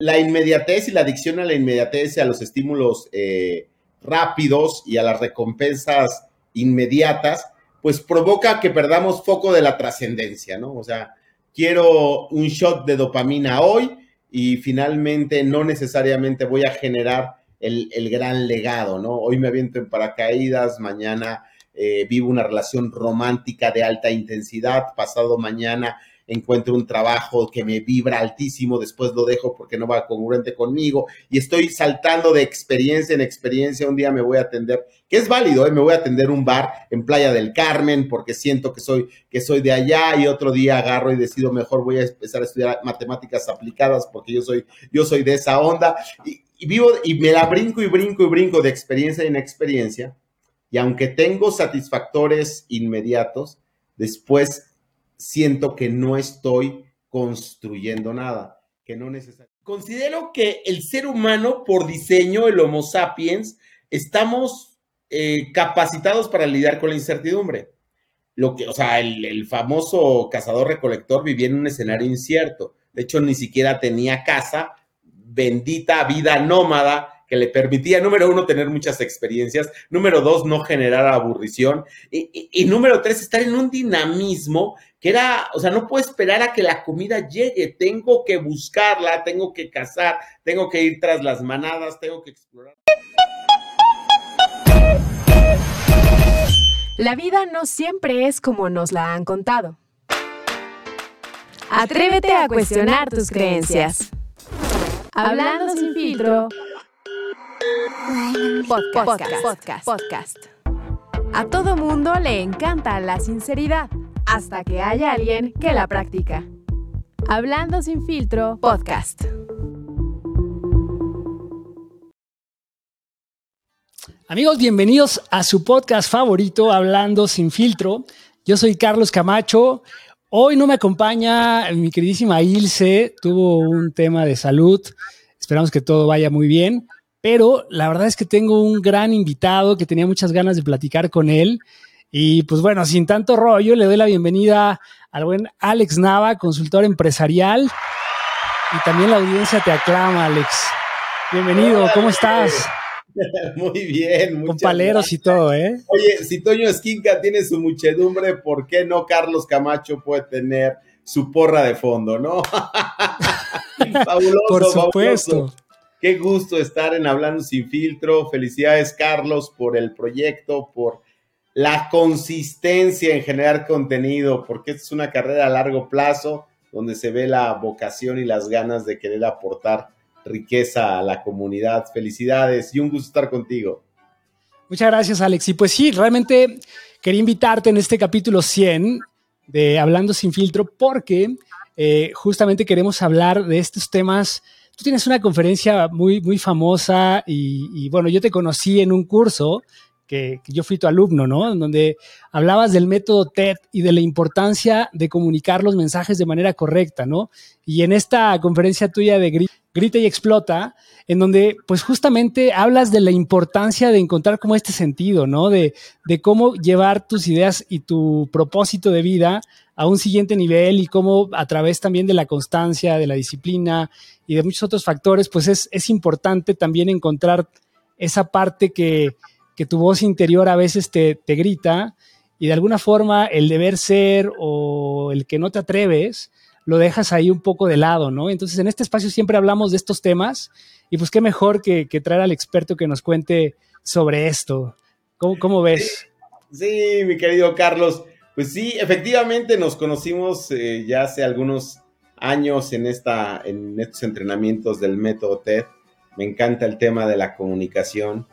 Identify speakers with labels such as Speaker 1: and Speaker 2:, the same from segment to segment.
Speaker 1: La inmediatez y la adicción a la inmediatez y a los estímulos eh, rápidos y a las recompensas inmediatas, pues provoca que perdamos foco de la trascendencia, ¿no? O sea, quiero un shot de dopamina hoy y finalmente no necesariamente voy a generar el, gran legado, ¿no? Hoy me aviento en paracaídas, mañana eh, vivo una relación romántica de alta intensidad, pasado mañana encuentro un trabajo que me vibra altísimo, después lo dejo porque no va congruente conmigo y estoy saltando de experiencia en experiencia. Un día me voy a atender, que es válido, ¿eh? me voy a atender un bar en Playa del Carmen porque siento que soy, que soy de allá y otro día agarro y decido mejor voy a empezar a estudiar matemáticas aplicadas porque yo soy, yo soy de esa onda y, y vivo y me la brinco y brinco y brinco de experiencia en experiencia. Y aunque tengo satisfactores inmediatos, después siento que no estoy construyendo nada, que no. Considero que el ser humano, por diseño, el Homo sapiens, estamos eh, capacitados para lidiar con la incertidumbre. Lo que, o sea, el, el famoso cazador-recolector vivía en un escenario incierto. De hecho, ni siquiera tenía casa, bendita vida nómada que le permitía, número uno, tener muchas experiencias, número dos, no generar aburrición, y, número tres, estar en un dinamismo que era, o sea, no puedo esperar a que la comida llegue, tengo que buscarla, tengo que cazar, tengo que ir tras las manadas, tengo que explorar.
Speaker 2: La vida no siempre es como nos la han contado. Atrévete a cuestionar tus creencias. Hablando sin filtro Podcast, podcast, podcast, A todo mundo le encanta la sinceridad, hasta que haya alguien que la practica. Hablando sin filtro, podcast.
Speaker 3: Amigos, bienvenidos a su podcast favorito, Hablando sin filtro. Yo soy Carlos Camacho. Hoy no me acompaña mi queridísima Ilse, tuvo un tema de salud. Esperamos que todo vaya muy bien. Pero la verdad es que tengo un gran invitado que tenía muchas ganas de platicar con él. Y pues bueno, sin tanto rollo, le doy la bienvenida al buen Alex Nava, consultor empresarial. Y también la audiencia te aclama, Alex. Bienvenido, ¿cómo estás?
Speaker 1: Muy bien,
Speaker 3: Con paleros y todo, ¿eh?
Speaker 1: Oye, si Toño Esquinca tiene su muchedumbre, ¿por qué no Carlos Camacho puede tener su porra de fondo, no?
Speaker 3: fabuloso, Por supuesto.
Speaker 1: Qué gusto estar en Hablando sin filtro. Felicidades, Carlos, por el proyecto, por la consistencia en generar contenido, porque es una carrera a largo plazo donde se ve la vocación y las ganas de querer aportar riqueza a la comunidad. Felicidades y un gusto estar contigo.
Speaker 3: Muchas gracias, Alex. Y pues sí, realmente quería invitarte en este capítulo 100 de Hablando sin filtro porque eh, justamente queremos hablar de estos temas tú tienes una conferencia muy, muy famosa y, bueno, yo te conocí en un curso que, yo fui tu alumno, ¿no? En donde hablabas del método TED y de la importancia de comunicar los mensajes de manera correcta, ¿no? Y en esta conferencia tuya de Grita y Explota, en donde pues justamente hablas de la importancia de encontrar como este sentido, ¿no? De, de cómo llevar tus ideas y tu propósito de vida a un siguiente nivel y cómo a través también de la constancia, de la disciplina y de muchos otros factores, pues es, es importante también encontrar esa parte que, que tu voz interior a veces te, te, grita y de alguna forma el deber ser o el que no te atreves, lo dejas ahí un poco de lado, ¿no? Entonces en este espacio siempre hablamos de estos temas y pues qué mejor que, que traer al experto que nos cuente sobre esto. ¿Cómo, cómo ves?
Speaker 1: Sí, mi querido Carlos. Pues sí, efectivamente nos conocimos eh, ya hace algunos años en, esta, en estos entrenamientos del método TED. Me encanta el tema de la comunicación.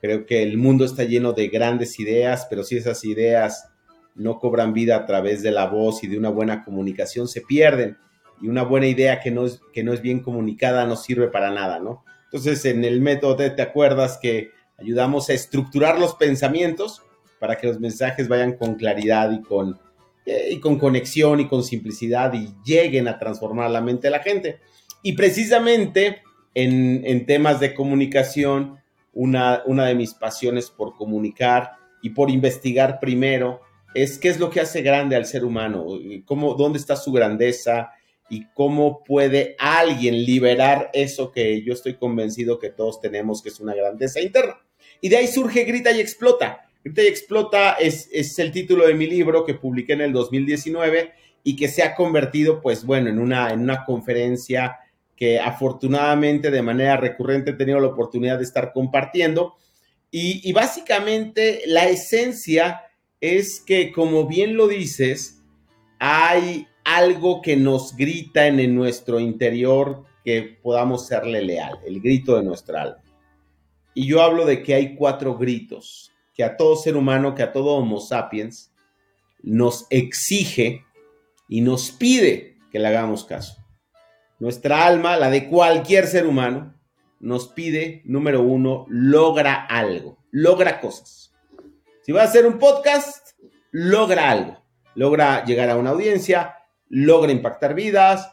Speaker 1: Creo que el mundo está lleno de grandes ideas, pero si esas ideas no cobran vida a través de la voz y de una buena comunicación, se pierden. Y una buena idea que no es, que no es bien comunicada no sirve para nada, ¿no? Entonces, en el método te acuerdas que ayudamos a estructurar los pensamientos para que los mensajes vayan con claridad y con y con conexión y con simplicidad y lleguen a transformar la mente de la gente. Y precisamente en, temas de comunicación, una, una de mis pasiones por comunicar y por investigar primero es qué es lo que hace grande al ser humano, cómo, dónde está su grandeza, y cómo puede alguien liberar eso que yo estoy convencido que todos tenemos, que es una grandeza interna. Y de ahí surge Grita y Explota. Grita y Explota es, es el título de mi libro que publiqué en el 2019 y que se ha convertido, pues bueno, en una, en una conferencia que afortunadamente de manera recurrente he tenido la oportunidad de estar compartiendo. Y, básicamente la esencia es que, como bien lo dices, hay algo que nos grita en, nuestro interior que podamos serle leal, el grito de nuestra alma. Y yo hablo de que hay cuatro gritos que a todo ser humano, que a todo Homo sapiens, nos exige y nos pide que le hagamos caso. Nuestra alma, la de cualquier ser humano, nos pide, número uno, logra algo, logra cosas. Si va a hacer un podcast, logra algo. Logra llegar a una audiencia, logra impactar vidas,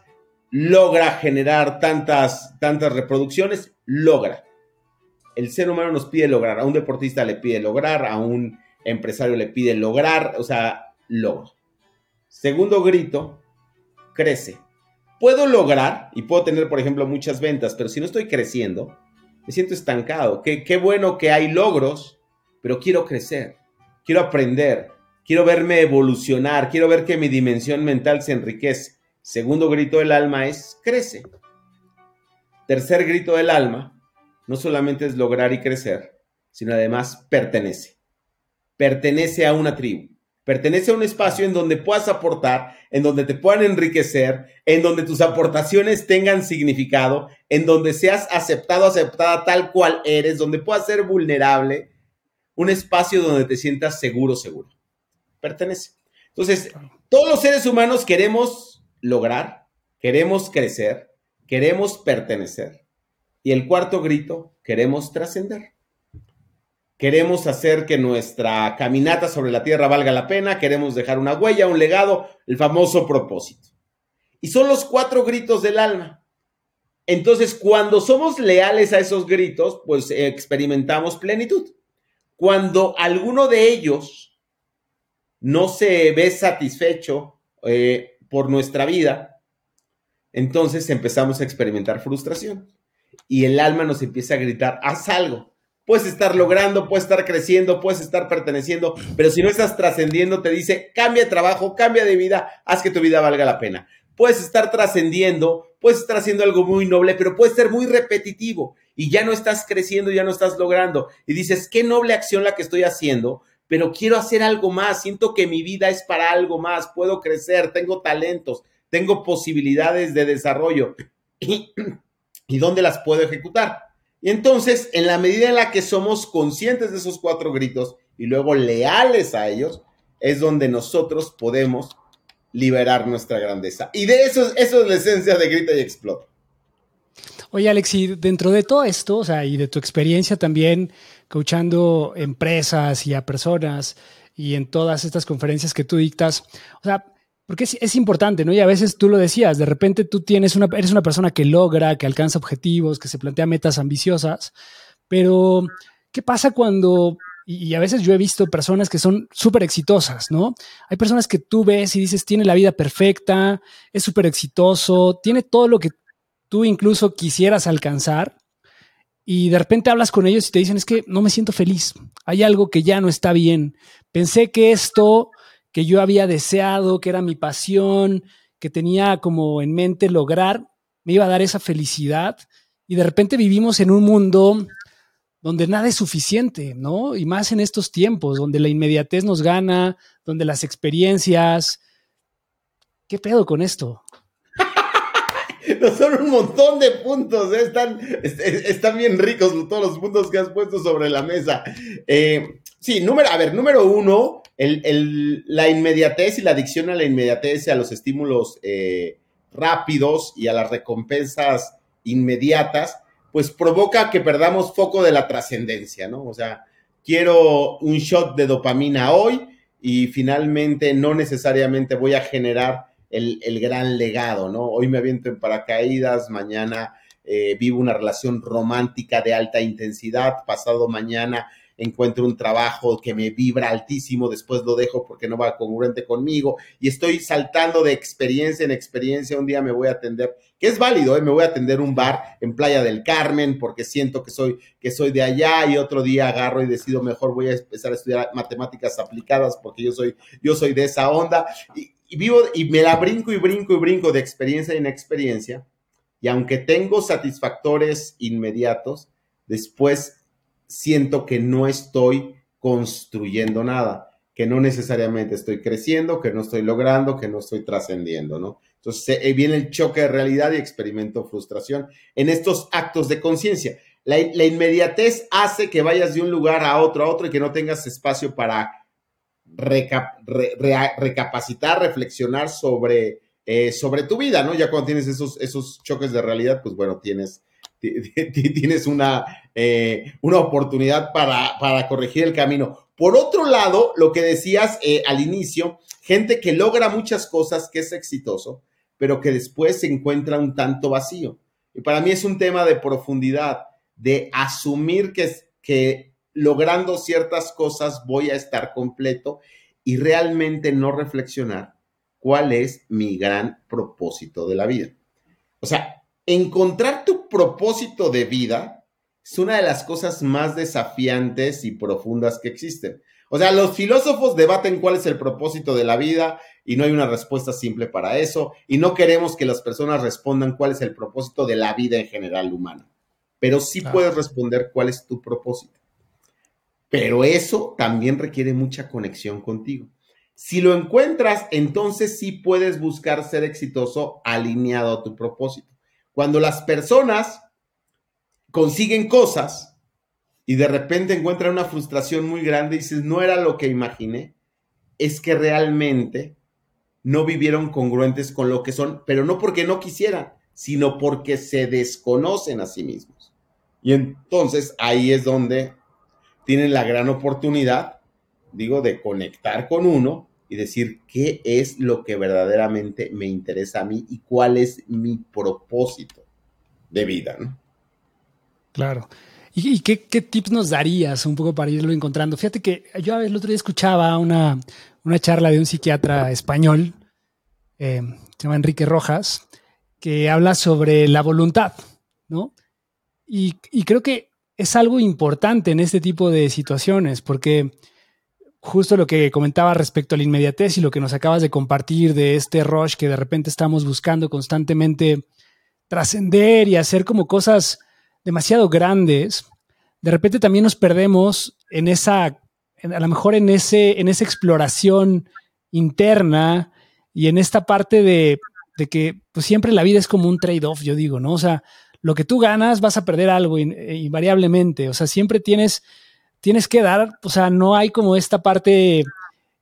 Speaker 1: logra generar tantas, tantas reproducciones, logra. El ser humano nos pide lograr, a un deportista le pide lograr, a un empresario le pide lograr, o sea, logra. Segundo grito, crece. Puedo lograr y puedo tener, por ejemplo, muchas ventas, pero si no estoy creciendo, me siento estancado. Qué, qué bueno que hay logros, pero quiero crecer, quiero aprender, quiero verme evolucionar, quiero ver que mi dimensión mental se enriquece. Segundo grito del alma es crece. Tercer grito del alma no solamente es lograr y crecer, sino además pertenece. Pertenece a una tribu. Pertenece a un espacio en donde puedas aportar, en donde te puedan enriquecer, en donde tus aportaciones tengan significado, en donde seas aceptado, aceptada tal cual eres, donde puedas ser vulnerable, un espacio donde te sientas seguro, seguro pertenece. Entonces, todos los seres humanos queremos lograr, queremos crecer, queremos pertenecer. Y el cuarto grito, queremos trascender. Queremos hacer que nuestra caminata sobre la tierra valga la pena, queremos dejar una huella, un legado, el famoso propósito. Y son los cuatro gritos del alma. Entonces, cuando somos leales a esos gritos, pues experimentamos plenitud. Cuando alguno de ellos no se ve satisfecho eh, por nuestra vida, entonces empezamos a experimentar frustración y el alma nos empieza a gritar, haz algo. Puedes estar logrando, puedes estar creciendo, puedes estar perteneciendo, pero si no estás trascendiendo, te dice, cambia de trabajo, cambia de vida, haz que tu vida valga la pena. Puedes estar trascendiendo, puedes estar haciendo algo muy noble, pero puede ser muy repetitivo y ya no estás creciendo, ya no estás logrando. Y dices, qué noble acción la que estoy haciendo, pero quiero hacer algo más, siento que mi vida es para algo más, puedo crecer, tengo talentos, tengo posibilidades de desarrollo y, dónde las puedo ejecutar. Y entonces, en la medida en la que somos conscientes de esos cuatro gritos y luego leales a ellos, es donde nosotros podemos liberar nuestra grandeza. Y de eso, eso es la esencia de Grita y Explota.
Speaker 3: Oye, Alexi, dentro de todo esto, o sea, y de tu experiencia también coachando empresas y a personas y en todas estas conferencias que tú dictas, o sea, porque es, importante, ¿no? Y a veces tú lo decías, de repente tú tienes una, eres una persona que logra, que alcanza objetivos, que se plantea metas ambiciosas, pero ¿qué pasa cuando y, a veces yo he visto personas que son súper exitosas, ¿no? Hay personas que tú ves y dices, tiene la vida perfecta, es súper exitoso, tiene todo lo que tú incluso quisieras alcanzar y de repente hablas con ellos y te dicen, es que no me siento feliz, hay algo que ya no está bien. Pensé que esto que yo había deseado, que era mi pasión, que tenía como en mente lograr, me iba a dar esa felicidad. Y de repente vivimos en un mundo donde nada es suficiente, ¿no? Y más en estos tiempos, donde la inmediatez nos gana, donde las experiencias... ¿Qué pedo con esto?
Speaker 1: son un montón de puntos, ¿eh? están, están bien ricos todos los puntos que has puesto sobre la mesa. Eh, sí, número, a ver, número uno, la inmediatez y la adicción a la inmediatez y a los estímulos eh, rápidos y a las recompensas inmediatas, pues provoca que perdamos foco de la trascendencia, ¿no? O sea, quiero un shot de dopamina hoy y finalmente no necesariamente voy a generar el, gran legado, ¿no? Hoy me aviento en paracaídas, mañana eh, vivo una relación romántica de alta intensidad, pasado mañana encuentro un trabajo que me vibra altísimo, después lo dejo porque no va congruente conmigo y estoy saltando de experiencia en experiencia. Un día me voy a atender, que es válido, ¿eh? me voy a atender un bar en Playa del Carmen porque siento que soy, que soy de allá y otro día agarro y decido mejor voy a empezar a estudiar matemáticas aplicadas porque yo soy, yo soy de esa onda y, y vivo y me la brinco y brinco y brinco de experiencia en experiencia. Y aunque tengo satisfactores inmediatos, después siento que no estoy construyendo nada, que no necesariamente estoy creciendo, que no estoy logrando, que no estoy trascendiendo, ¿no? Entonces eh, viene el choque de realidad y experimento frustración en estos actos de conciencia. La, inmediatez hace que vayas de un lugar a otro, a otro y que no tengas espacio para recapacitar, reflexionar sobre, eh, sobre tu vida, ¿no? Ya cuando tienes esos, esos choques de realidad, pues bueno, tienes, tienes una, eh, una oportunidad para, para, corregir el camino. Por otro lado, lo que decías eh, al inicio, gente que logra muchas cosas, que es exitoso, pero que después se encuentra un tanto vacío. Y para mí es un tema de profundidad, de asumir que, que logrando ciertas cosas voy a estar completo y realmente no reflexionar cuál es mi gran propósito de la vida. O sea, encontrar tu propósito de vida es una de las cosas más desafiantes y profundas que existen. O sea, los filósofos debaten cuál es el propósito de la vida y no hay una respuesta simple para eso y no queremos que las personas respondan cuál es el propósito de la vida en general humana. Pero sí puedes responder cuál es tu propósito. Pero eso también requiere mucha conexión contigo. Si lo encuentras, entonces sí puedes buscar ser exitoso alineado a tu propósito. Cuando las personas consiguen cosas y de repente encuentran una frustración muy grande y dices, no era lo que imaginé, es que realmente no vivieron congruentes con lo que son, pero no porque no quisieran, sino porque se desconocen a sí mismos. Y entonces ahí es donde tienen la gran oportunidad, digo, de conectar con uno y decir qué es lo que verdaderamente me interesa a mí y cuál es mi propósito de vida, ¿no?
Speaker 3: Claro. ¿Y, qué, tips nos darías un poco para irlo encontrando? Fíjate que yo el otro día escuchaba una, charla de un psiquiatra español, eh, se llama Enrique Rojas, que habla sobre la voluntad, ¿no? Y creo que es algo importante en este tipo de situaciones, porque justo lo que comentaba respecto a la inmediatez y lo que nos acabas de compartir de este rush que de repente estamos buscando constantemente trascender y hacer como cosas demasiado grandes, de repente también nos perdemos en esa, a lo mejor en, ese, en esa exploración interna y en esta parte de, de que pues siempre la vida es como un trade-off, yo digo, ¿no? O sea, lo que tú ganas vas a perder algo invariablemente, o sea, siempre tienes tienes que dar, o sea, no hay como esta parte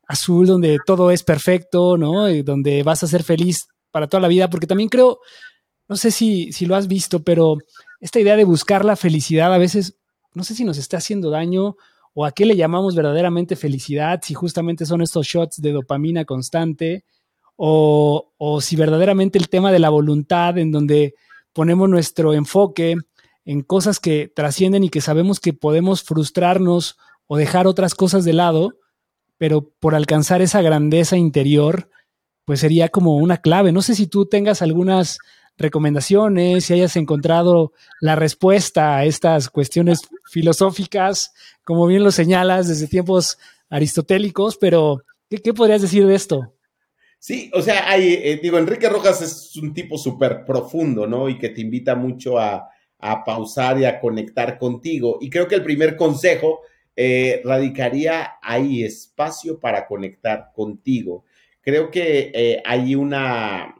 Speaker 3: azul donde todo es perfecto, ¿no? Donde vas a ser feliz para toda la vida, porque también creo, no sé si, si lo has visto, pero esta idea de buscar la felicidad a veces, no sé si nos está haciendo daño o a qué le llamamos verdaderamente felicidad, si justamente son estos shots de dopamina constante o, o si verdaderamente el tema de la voluntad en donde ponemos nuestro enfoque en cosas que trascienden y que sabemos que podemos frustrarnos o dejar otras cosas de lado, pero por alcanzar esa grandeza interior, pues sería como una clave. No sé si tú tengas algunas recomendaciones, si hayas encontrado la respuesta a estas cuestiones filosóficas, como bien lo señalas desde tiempos aristotélicos, pero ¿qué, podrías decir de esto?
Speaker 1: Sí, o sea, hay, eh, digo, Enrique Rojas es un tipo súper profundo, ¿no? Y que te invita mucho a, a pausar y a conectar contigo. Y creo que el primer consejo eh, radicaría ahí espacio para conectar contigo. Creo que eh, hay una,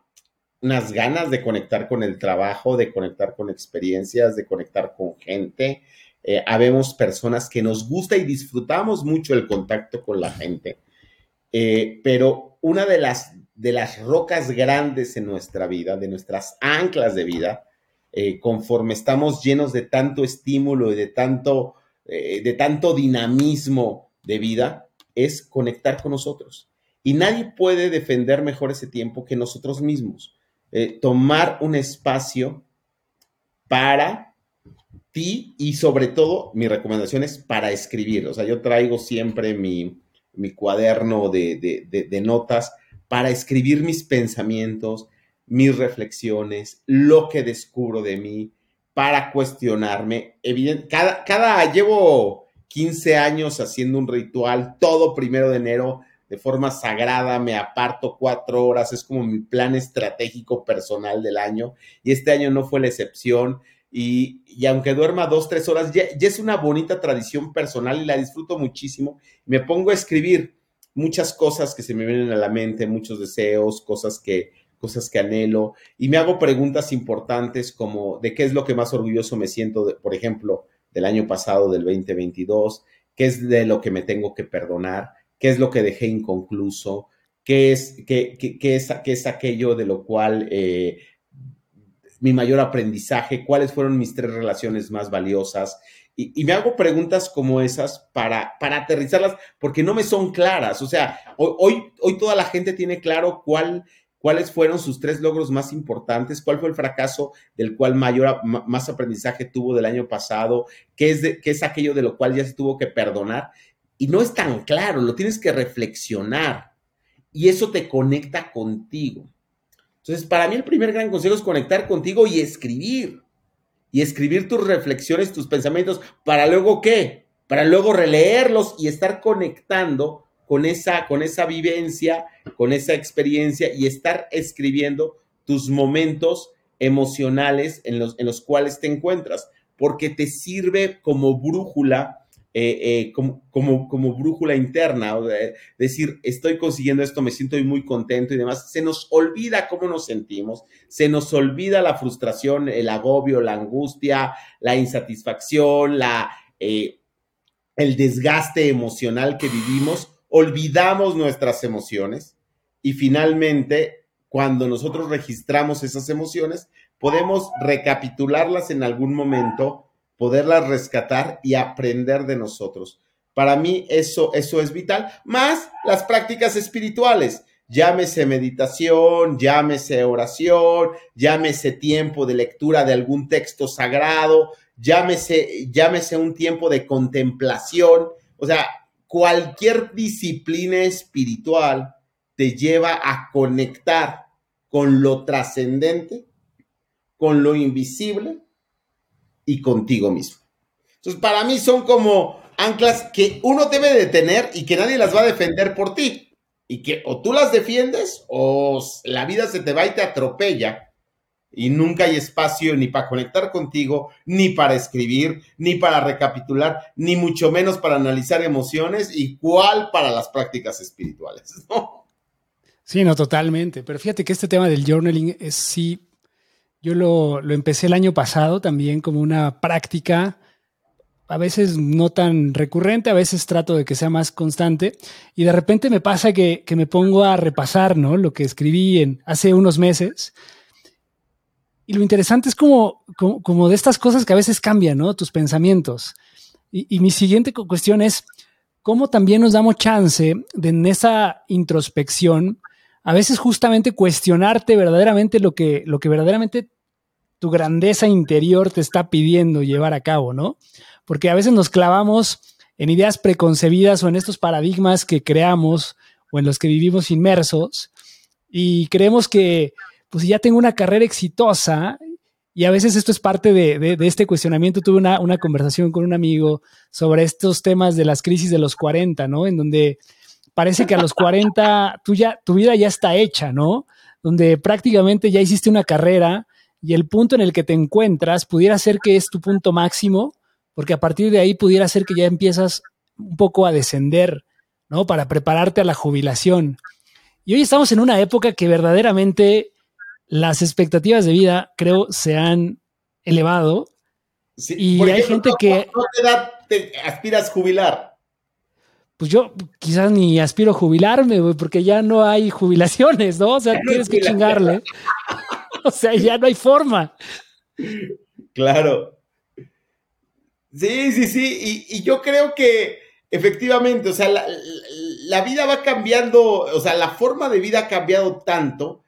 Speaker 1: unas ganas de conectar con el trabajo, de conectar con experiencias, de conectar con gente. Eh, habemos personas que nos gusta y disfrutamos mucho el contacto con la gente. pero una de las, de las rocas grandes en nuestra vida, de nuestras anclas de vida, eh, conforme estamos llenos de tanto estímulo y de tanto, eh, de tanto dinamismo de vida, es conectar con nosotros. Y nadie puede defender mejor ese tiempo que nosotros mismos. Eh, tomar un espacio para ti y sobre todo mi recomendación es para escribir. O sea, yo traigo siempre mi, cuaderno de, de, notas para escribir mis pensamientos, mis reflexiones, lo que descubro de mí, para cuestionarme. Cada, cada, llevo 15 años haciendo un ritual, todo primero de enero, de forma sagrada, me aparto cuatro horas, es como mi plan estratégico personal del año y este año no fue la excepción. Y, aunque duerma dos, tres horas, ya, es una bonita tradición personal y la disfruto muchísimo. Me pongo a escribir muchas cosas que se me vienen a la mente, muchos deseos, cosas que, cosas que anhelo y me hago preguntas importantes como de qué es lo que más orgulloso me siento, por ejemplo, del año pasado, del 2022, qué es de lo que me tengo que perdonar, qué es lo que dejé inconcluso, qué es, qué, qué, qué es aquello de lo cual eh, mi mayor aprendizaje, cuáles fueron mis tres relaciones más valiosas. Y, me hago preguntas como esas para, para aterrizarlas, porque no me son claras. O sea, hoy, hoy toda la gente tiene claro cuál, cuáles fueron sus tres logros más importantes, cuál fue el fracaso del cual mayor, más aprendizaje tuvo del año pasado, qué es, qué es aquello de lo cual ya se tuvo que perdonar. Y no es tan claro, lo tienes que reflexionar. Y eso te conecta contigo. Entonces, para mí el primer gran consejo es conectar contigo y escribir. Y escribir tus reflexiones, tus pensamientos, para luego qué? Para luego releerlos y estar conectando con esa, con esa vivencia, con esa experiencia y estar escribiendo tus momentos emocionales en los, en los cuales te encuentras, porque te sirve como brújula eh, eh, como, como, brújula interna, o decir, estoy consiguiendo esto, me siento muy contento y demás. Se nos olvida cómo nos sentimos, se nos olvida la frustración, el agobio, la angustia, la insatisfacción, la, eh, el desgaste emocional que vivimos, olvidamos nuestras emociones y finalmente, cuando nosotros registramos esas emociones, podemos recapitularlas en algún momento poderlas rescatar y aprender de nosotros. Para mí eso, eso es vital, más las prácticas espirituales. Llámese meditación, llámese oración, llámese tiempo de lectura de algún texto sagrado, llámese, llámese un tiempo de contemplación. O sea, cualquier disciplina espiritual te lleva a conectar con lo trascendente, con lo invisible y contigo mismo. Entonces, para mí son como anclas que uno debe de tener y que nadie las va a defender por ti. Y que o tú las defiendes o la vida se te va y te atropella y nunca hay espacio ni para conectar contigo, ni para escribir, ni para recapitular, ni mucho menos para analizar emociones y cuál para las prácticas espirituales,
Speaker 3: Sí, no, totalmente. Pero fíjate que este tema del journaling es sí yo lo, empecé el año pasado también como una práctica, a veces no tan recurrente, a veces trato de que sea más constante, y de repente me pasa que, me pongo a repasar ¿no? lo que escribí en, hace unos meses. Y lo interesante es como, como, de estas cosas que a veces cambian, ¿no? Tus pensamientos. Y, y, mi siguiente cuestión es, ¿cómo también nos damos chance de en esa introspección, a veces justamente cuestionarte verdaderamente lo que, lo que verdaderamente tu grandeza interior te está pidiendo llevar a cabo, ¿no? Porque a veces nos clavamos en ideas preconcebidas o en estos paradigmas que creamos o en los que vivimos inmersos y creemos que pues ya tengo una carrera exitosa y a veces esto es parte de, este cuestionamiento. Tuve una, una, conversación con un amigo sobre estos temas de las crisis de los 40, ¿no? En donde parece que a los 40 tú ya, tu vida ya está hecha, ¿no? Donde prácticamente ya hiciste una carrera, y el punto en el que te encuentras pudiera ser que es tu punto máximo, porque a partir de ahí pudiera ser que ya empiezas un poco a descender, ¿no? Para prepararte a la jubilación. Y hoy estamos en una época que verdaderamente las expectativas de vida, creo, se han elevado. y hay gente que...
Speaker 1: ¿No te, da, te aspiras jubilar?
Speaker 3: Pues yo quizás ni aspiro a jubilarme, güey, porque ya no hay jubilaciones, ¿no? O sea, tienes que chingarle. o sea, ya no hay forma.
Speaker 1: Claro. Sí, sí, sí. Y, yo creo que efectivamente, o sea, la, vida va cambiando, o sea, la forma de vida ha cambiado tanto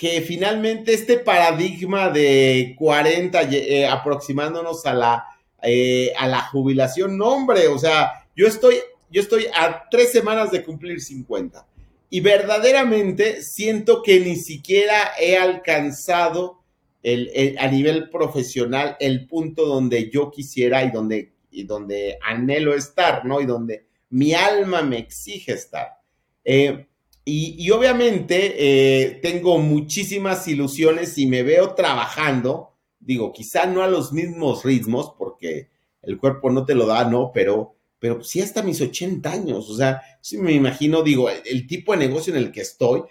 Speaker 1: que finalmente este paradigma de 40, eh, aproximándonos a la, eh, a la jubilación. No, hombre, o sea, yo estoy, yo estoy a tres semanas de cumplir 50 y verdaderamente siento que ni siquiera he alcanzado el, a nivel profesional el punto donde yo quisiera y donde, y donde anhelo estar, ¿no? Y donde mi alma me exige estar. Eh, y, obviamente eh, tengo muchísimas ilusiones y me veo trabajando, digo, quizá no a los mismos ritmos, porque el cuerpo no te lo da, ¿no? Pero, pero sí hasta mis 80 años, o sea, sí me imagino, digo, el, tipo de negocio en el que estoy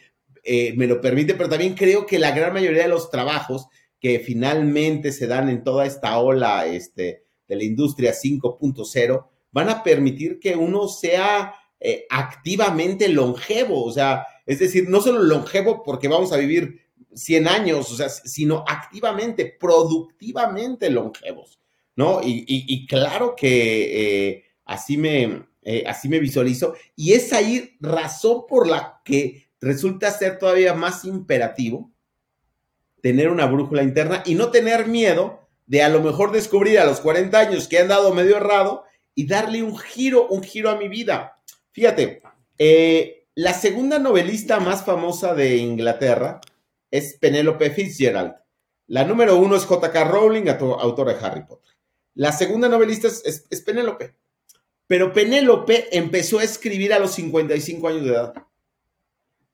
Speaker 1: eh, me lo permite, pero también creo que la gran mayoría de los trabajos que finalmente se dan en toda esta ola este, de la industria 5.0 van a permitir que uno sea eh, activamente longevo, o sea, es decir, no solo longevo porque vamos a vivir 100 años, o sea, sino activamente, productivamente longevos, ¿no? Y, claro que eh, así, me, eh, así me visualizo, y es ahí razón por la que resulta ser todavía más imperativo tener una brújula interna y no tener miedo de a lo mejor descubrir a los 40 años que han dado medio errado y darle un giro, un giro a mi vida. Fíjate, eh, la segunda novelista más famosa de Inglaterra es Penélope Fitzgerald. La número uno es J.K. Rowling, autora de Harry Potter. La segunda novelista es, es Penélope. Pero Penélope empezó a escribir a los 55 años de edad.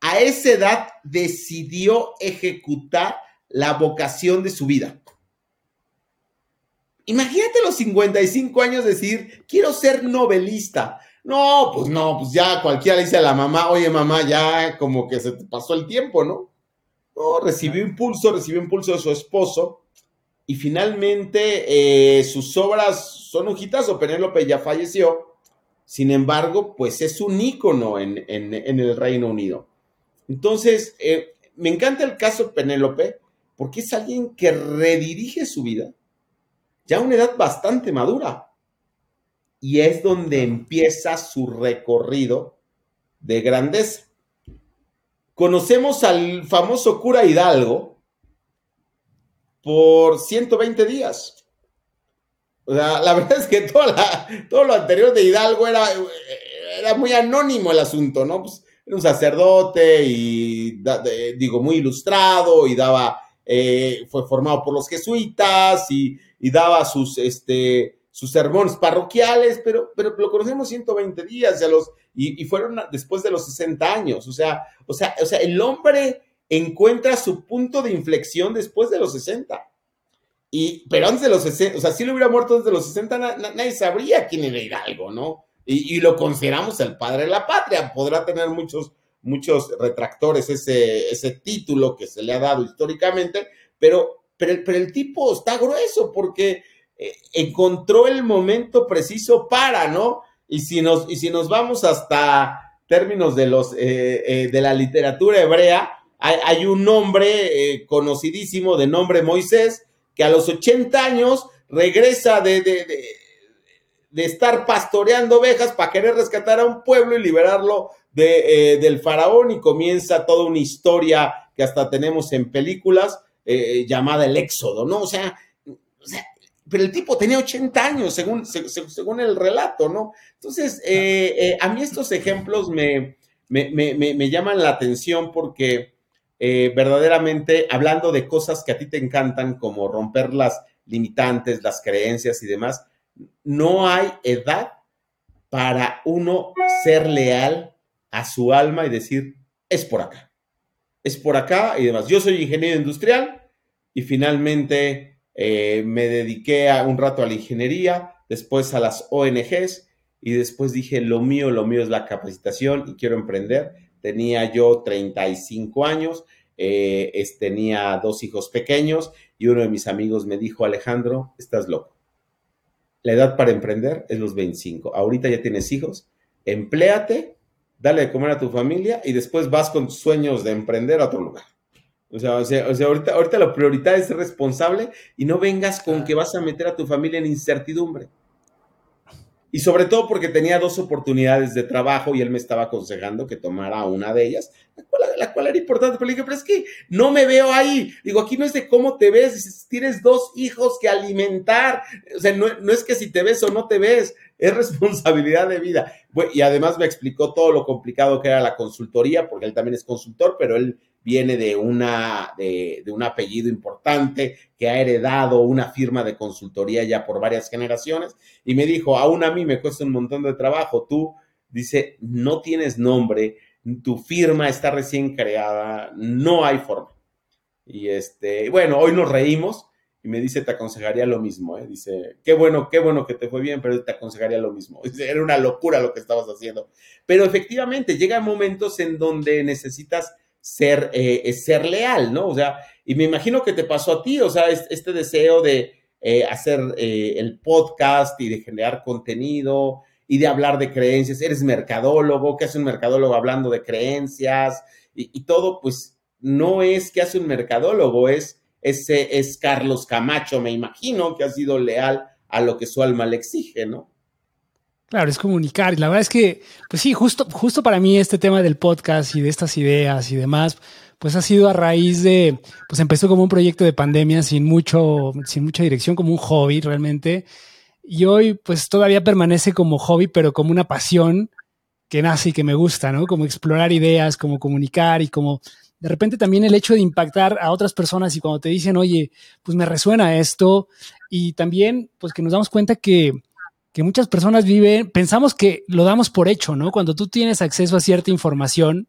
Speaker 1: A esa edad decidió ejecutar la vocación de su vida. Imagínate los 55 años decir, quiero ser novelista. No, pues no, pues ya cualquiera dice a la mamá, oye mamá, ya como que se te pasó el tiempo, ¿no? No, recibió impulso, recibió impulso de su esposo y finalmente eh, sus obras son un hitazo. Penélope ya falleció, sin embargo, pues es un ícono en, el Reino Unido. Entonces, eh, me encanta el caso Penélope porque es alguien que redirige su vida ya a una edad bastante madura y es donde empieza su recorrido de grandeza. Conocemos al famoso cura Hidalgo por 120 días. O sea, la verdad es que todo lo anterior de Hidalgo era, era muy anónimo el asunto, ¿no? Pues, era un sacerdote y, digo, muy ilustrado y daba, eh, fue formado por los jesuitas y, y daba sus, este, sus sermones parroquiales, pero, pero lo conocemos 120 días ya los, y, fueron después de los 60 años. O sea, o, sea, o sea, el hombre encuentra su punto de inflexión después de los 60. Y, pero antes de los 60, o sea, si lo hubiera muerto antes de los 60, nadie sabría quién era Hidalgo, ¿no? Y, lo consideramos el padre de la patria. Podrá tener muchos, muchos retractores ese, ese título que se le ha dado históricamente, pero, pero, pero el tipo está grueso porque eh, encontró el momento preciso para, ¿no? Y si nos, y si nos vamos hasta términos de, los, eh, eh, de la literatura hebrea, hay, un nombre conocidísimo de nombre Moisés, que a los 80 años regresa de, de, de, estar pastoreando ovejas para querer rescatar a un pueblo y liberarlo de, del faraón y comienza toda una historia que hasta tenemos en películas llamada El Éxodo, ¿no? O sea, o sea pero el tipo tenía 80 años, según, según el relato, ¿no? Entonces, eh, eh, a mí estos ejemplos me, me, llaman la atención porque eh, verdaderamente, hablando de cosas que a ti te encantan, como romper las limitantes, las creencias y demás, no hay edad para uno ser leal a su alma y decir, es por acá, es por acá y demás. Yo soy ingeniero industrial y finalmente eh, me dediqué a, un rato a la ingeniería, después a las ONGs y después dije, lo mío, lo mío es la capacitación y quiero emprender. Tenía yo 35 años, eh, tenía dos hijos pequeños y uno de mis amigos me dijo, Alejandro, estás loco. La edad para emprender es los 25. Ahorita ya tienes hijos, empléate, dale de comer a tu familia y después vas con tus sueños de emprender a otro lugar. O sea, o sea, ahorita, ahorita la prioridad es ser responsable y no vengas con que vas a meter a tu familia en incertidumbre. y sobre todo porque tenía dos oportunidades de trabajo y él me estaba aconsejando que tomara una de ellas, la cual, era importante. Pero le dije, pero es que no me veo ahí. Digo, aquí no es de cómo te ves, tienes dos hijos que alimentar. O sea, no, no es que si te ves o no te ves, es responsabilidad de vida. y además me explicó todo lo complicado que era la consultoría, porque él también es consultor, pero él viene de, una, de, un apellido importante, que ha heredado una firma de consultoría ya por varias generaciones, y me dijo, aún a mí me cuesta un montón de trabajo, tú, dice, no tienes nombre, tu firma está recién creada, no hay forma. Y este, bueno, hoy nos reímos y me dice, te aconsejaría lo mismo, ¿eh? dice, qué bueno, qué bueno que te fue bien, pero te aconsejaría lo mismo. Dice, era una locura lo que estabas haciendo. Pero efectivamente, llegan momentos en donde necesitas ser, eh, ser leal, ¿no? O sea, y me imagino que te pasó a ti, o sea, este deseo de eh, hacer eh, el podcast y de generar contenido y de hablar de creencias. Eres mercadólogo, ¿qué hace un mercadólogo hablando de creencias? Y, todo, pues, no es que hace un mercadólogo, es, ese es Carlos Camacho, me imagino, que ha sido leal a lo que su alma le exige, ¿no?
Speaker 3: Claro, es comunicar. Y la verdad es que, pues sí, justo, justo para mí este tema del podcast y de estas ideas y demás, pues ha sido a raíz de, pues empezó como un proyecto de pandemia sin mucho, sin mucha dirección, como un hobby realmente. Y hoy, pues todavía permanece como hobby, pero como una pasión que nace y que me gusta, ¿no? Como explorar ideas, como comunicar y como de repente también el hecho de impactar a otras personas y cuando te dicen, oye, pues me resuena esto. Y también, pues que nos damos cuenta que, que muchas personas viven, pensamos que lo damos por hecho, ¿no? Cuando tú tienes acceso a cierta información,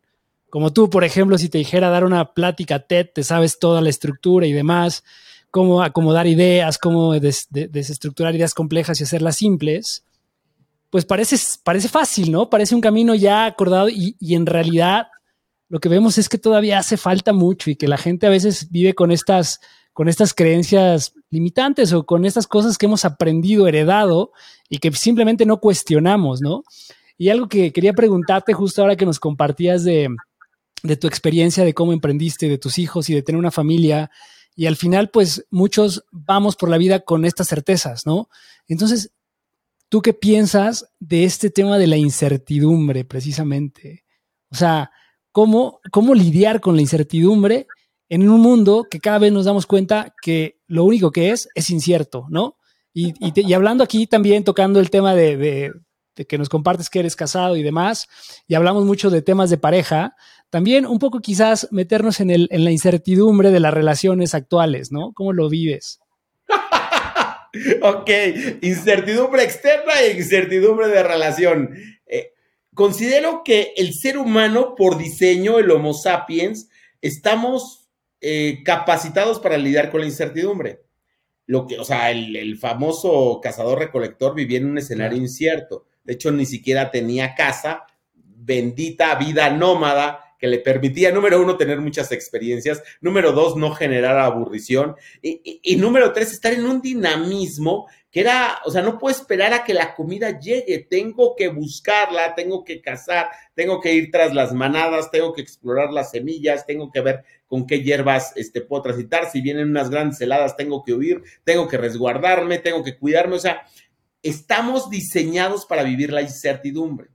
Speaker 3: como tú, por ejemplo, si te dijera dar una plática TED, te sabes toda la estructura y demás, cómo acomodar ideas, cómo desestructurar ideas complejas y hacerlas simples, pues parece, parece fácil, ¿no? Parece un camino ya acordado y, y en realidad lo que vemos es que todavía hace falta mucho y que la gente a veces vive con estas con estas creencias limitantes o con estas cosas que hemos aprendido, heredado y que simplemente no cuestionamos, ¿no? Y algo que quería preguntarte justo ahora que nos compartías de, tu experiencia, de cómo emprendiste, de tus hijos y de tener una familia. Y al final, pues muchos vamos por la vida con estas certezas, ¿no? Entonces, ¿tú qué piensas de este tema de la incertidumbre precisamente? O sea, ¿cómo, cómo lidiar con la incertidumbre en un mundo que cada vez nos damos cuenta que lo único que es es incierto, ¿no? Y, hablando aquí también, tocando el tema de, de, que nos compartes que eres casado y demás, y hablamos mucho de temas de pareja, también un poco quizás meternos en, el, en la incertidumbre de las relaciones actuales, ¿no? ¿Cómo lo vives?
Speaker 1: ok, incertidumbre externa e incertidumbre de relación. Eh, considero que el ser humano, por diseño, el Homo sapiens, estamos eh, capacitados para lidiar con la incertidumbre. Lo que, o sea, el, famoso cazador-recolector vivía en un escenario incierto. De hecho, ni siquiera tenía casa, bendita vida nómada que le permitía, número uno, tener muchas experiencias, número dos, no generar aburrición, y, número tres, estar en un dinamismo que era, o sea, no puedo esperar a que la comida llegue, tengo que buscarla, tengo que cazar, tengo que ir tras las manadas, tengo que explorar las semillas, tengo que ver con qué hierbas este, puedo transitar, si vienen unas grandes heladas, tengo que huir, tengo que resguardarme, tengo que cuidarme, o sea, estamos diseñados para vivir la incertidumbre.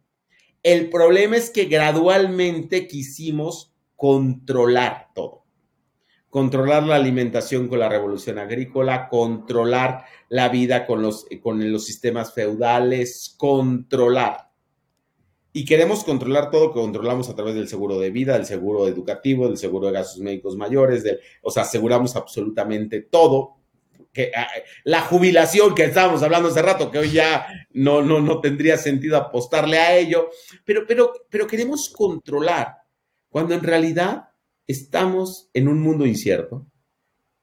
Speaker 1: El problema es que gradualmente quisimos controlar todo. Controlar la alimentación con la revolución agrícola, controlar la vida con los, con los sistemas feudales, controlar. Y queremos controlar todo, que controlamos a través del seguro de vida, del seguro educativo, del seguro de gastos médicos mayores, de, o sea, aseguramos absolutamente todo. Ah, la jubilación que estábamos hablando hace rato, que hoy ya no, no, no tendría sentido apostarle a ello, pero, pero, pero queremos controlar, cuando en realidad estamos en un mundo incierto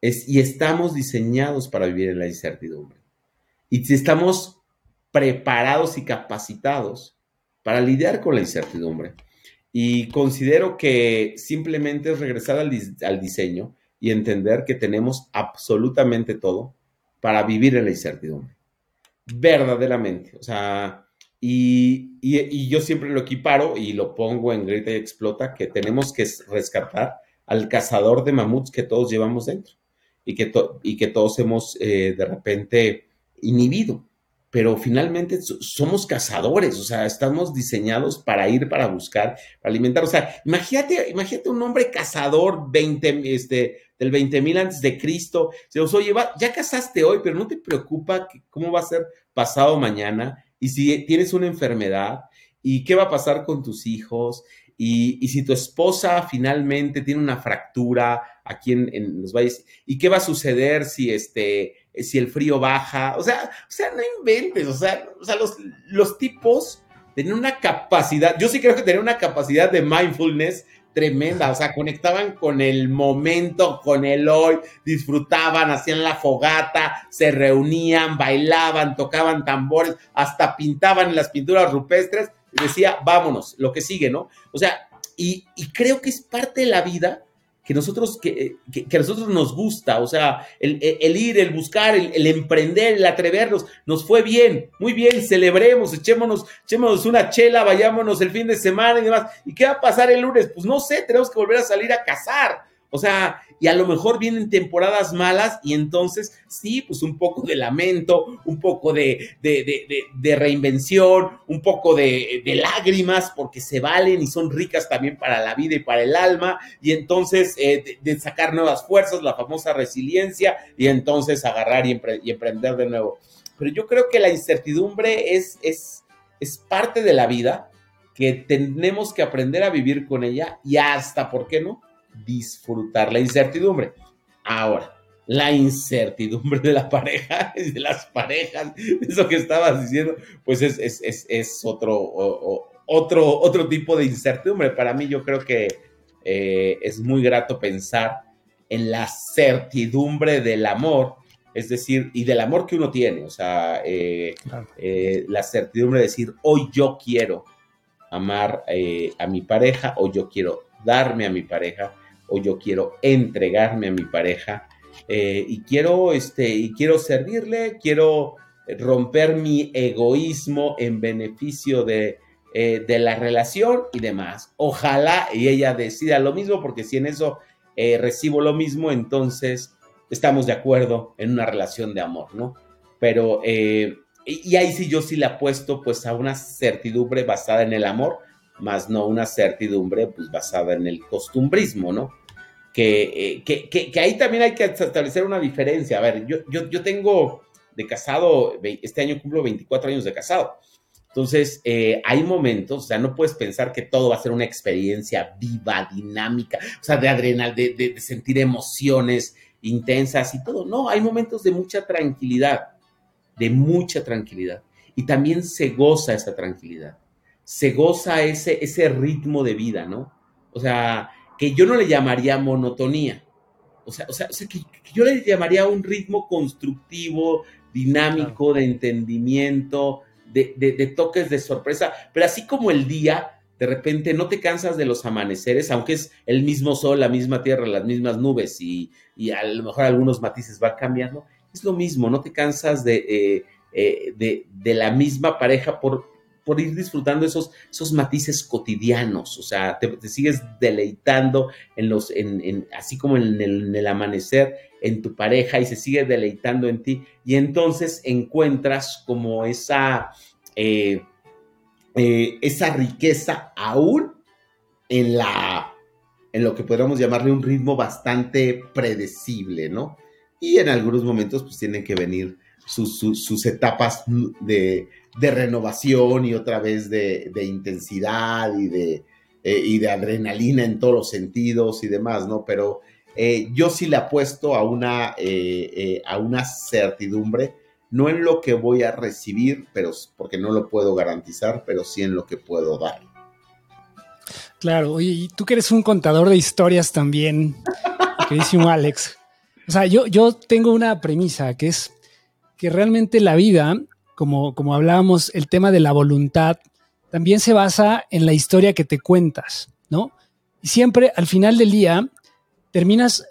Speaker 1: y estamos diseñados para vivir en la incertidumbre. Y si estamos preparados y capacitados para lidiar con la incertidumbre. Y considero que simplemente es regresar al, diseño y entender que tenemos absolutamente todo para vivir en la incertidumbre. Verdaderamente. O sea, y, yo siempre lo equiparo y lo pongo en grita y explota, que tenemos que rescatar al cazador de mamuts que todos llevamos dentro y que, y que todos hemos eh, de repente inhibido pero finalmente somos cazadores, o sea, estamos diseñados para ir, para buscar, para alimentar. O sea, imagínate, imagínate un hombre cazador 20, este, del 20 mil antes de Cristo. Se os oye, ya cazaste hoy, pero no te preocupa cómo va a ser pasado mañana y si tienes una enfermedad y qué va a pasar con tus hijos y, si tu esposa finalmente tiene una fractura aquí en, los valles, ¿y qué va a suceder si, este, si el frío baja? O sea, o sea no inventes, o sea, o sea los, los tipos tienen una capacidad, yo sí creo que tenían una capacidad de mindfulness tremenda, o sea, conectaban con el momento, con el hoy, disfrutaban, hacían la fogata, se reunían, bailaban, tocaban tambores, hasta pintaban las pinturas rupestres decía, vámonos, lo que sigue, ¿no? O sea, y, creo que es parte de la vida que nosotros, que, a nosotros nos gusta, o sea, el, ir, el buscar, el, emprender, el atrevernos, nos fue bien, muy bien, celebremos, echémonos, echémonos una chela, vayámonos el fin de semana y demás. ¿Y qué va a pasar el lunes? Pues no sé, tenemos que volver a salir a cazar. O sea, y a lo mejor vienen temporadas malas y entonces sí, pues un poco de lamento, un poco de, de, reinvención, un poco de, lágrimas porque se valen y son ricas también para la vida y para el alma y entonces eh, de, sacar nuevas fuerzas, la famosa resiliencia y entonces agarrar y, emprender de nuevo. Pero yo creo que la incertidumbre es, es, es parte de la vida que tenemos que aprender a vivir con ella y hasta, ¿por qué no? Disfrutar la incertidumbre. Ahora, la incertidumbre de la pareja, de las parejas, eso que estabas diciendo, pues es, otro, otro, otro tipo de incertidumbre. Para mí yo creo que eh, es muy grato pensar en la certidumbre del amor, es decir, y del amor que uno tiene, o sea, eh, eh, la certidumbre de decir, hoy yo quiero amar a mi pareja, o yo quiero darme a mi pareja, o yo quiero entregarme a mi pareja eh, y quiero este y quiero servirle, quiero romper mi egoísmo en beneficio de, eh, de la relación y demás. Ojalá y ella decida lo mismo, porque si en eso eh, recibo lo mismo, entonces estamos de acuerdo en una relación de amor, ¿no? Pero, y ahí sí yo sí le apuesto pues a una certidumbre basada en el amor, más no una certidumbre pues basada en el costumbrismo, ¿no? Eh, que, que, ahí también hay que establecer una diferencia. A ver, yo, yo, yo tengo de casado, este año cumplo 24 años de casado. Entonces, eh, hay momentos, o sea, no puedes pensar que todo va a ser una experiencia viva, dinámica, o sea, de adrenal, de, de, sentir emociones intensas y todo. No, hay momentos de mucha tranquilidad, de mucha tranquilidad. Y también se goza esa tranquilidad, se goza ese, ese ritmo de vida, ¿no? O sea, que yo no le llamaría monotonía. O sea, o sea, que, yo le llamaría un ritmo constructivo, dinámico, de entendimiento, de, toques de sorpresa, pero así como el día, de repente no te cansas de los amaneceres, aunque es el mismo sol, la misma tierra, las mismas nubes y, a lo mejor algunos matices van cambiando, es lo mismo, no te cansas de, eh, eh, de, de la misma pareja por, por ir disfrutando esos, esos matices cotidianos, o sea, te, sigues deleitando en los, en, así como en el, amanecer, en tu pareja y se sigue deleitando en ti y entonces encuentras como esa, eh, eh, esa riqueza aún en la, en lo que podríamos llamarle un ritmo bastante predecible, ¿no? Y en algunos momentos pues tienen que venir sus, etapas de, renovación y otra vez de, intensidad y de, eh, y de adrenalina en todos los sentidos y demás, ¿no? Pero eh, yo sí le apuesto a una, eh, a una certidumbre, no en lo que voy a recibir, pero porque no lo puedo garantizar, pero sí en lo que puedo dar.
Speaker 3: Claro, y tú que eres un contador de historias también, queridísimo Alex. O sea, yo, yo tengo una premisa que es que realmente la vida, como, como hablábamos, el tema de la voluntad, también se basa en la historia que te cuentas, ¿no? Y siempre al final del día terminas,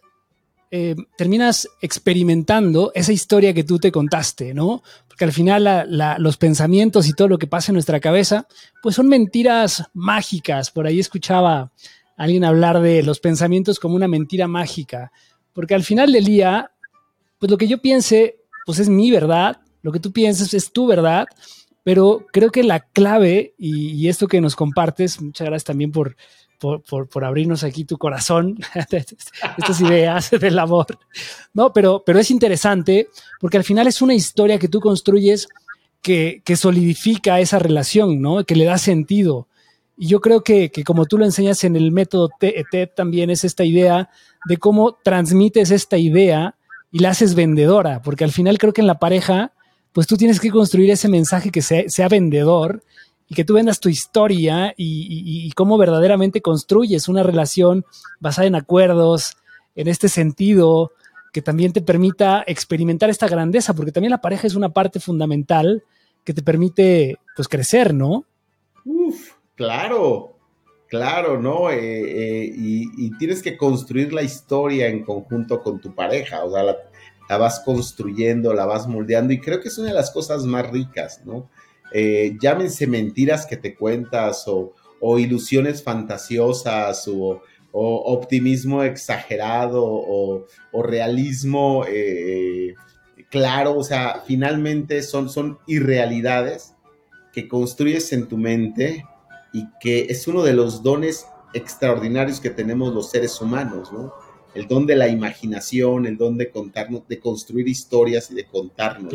Speaker 3: eh, terminas experimentando esa historia que tú te contaste, ¿no? Porque al final los pensamientos y todo lo que pasa en nuestra cabeza, pues son mentiras mágicas. Por ahí escuchaba a alguien hablar de los pensamientos como una mentira mágica, porque al final del día, pues lo que yo piense pues es mi verdad lo que tú piensas es tu verdad, pero creo que la clave y, esto que nos compartes, muchas gracias también por, por, abrirnos aquí tu corazón, estas ideas del amor, ¿no? Pero, pero es interesante porque al final es una historia que tú construyes que, que solidifica esa relación, ¿no? Que le da sentido. Y yo creo que, que, como tú lo enseñas en el método TED también es esta idea de cómo transmites esta idea y la haces vendedora, porque al final creo que en la pareja, pues tú tienes que construir ese mensaje que sea, vendedor y que tú vendas tu historia y, y, cómo verdaderamente construyes una relación basada en acuerdos, en este sentido, que también te permita experimentar esta grandeza, porque también la pareja es una parte fundamental que te permite pues crecer, ¿no?
Speaker 1: Uf, claro, claro, ¿no? Eh, eh, y, tienes que construir la historia en conjunto con tu pareja, o sea, la, vas construyendo, la vas moldeando y creo que es una de las cosas más ricas, ¿no? Eh, llámense mentiras que te cuentas o, ilusiones fantasiosas o, optimismo exagerado o, realismo claro, o sea, finalmente son, son irrealidades que construyes en tu mente y que es uno de los dones extraordinarios que tenemos los seres humanos, ¿no? El don de la imaginación, el don de contarnos, de construir historias y de contarnos.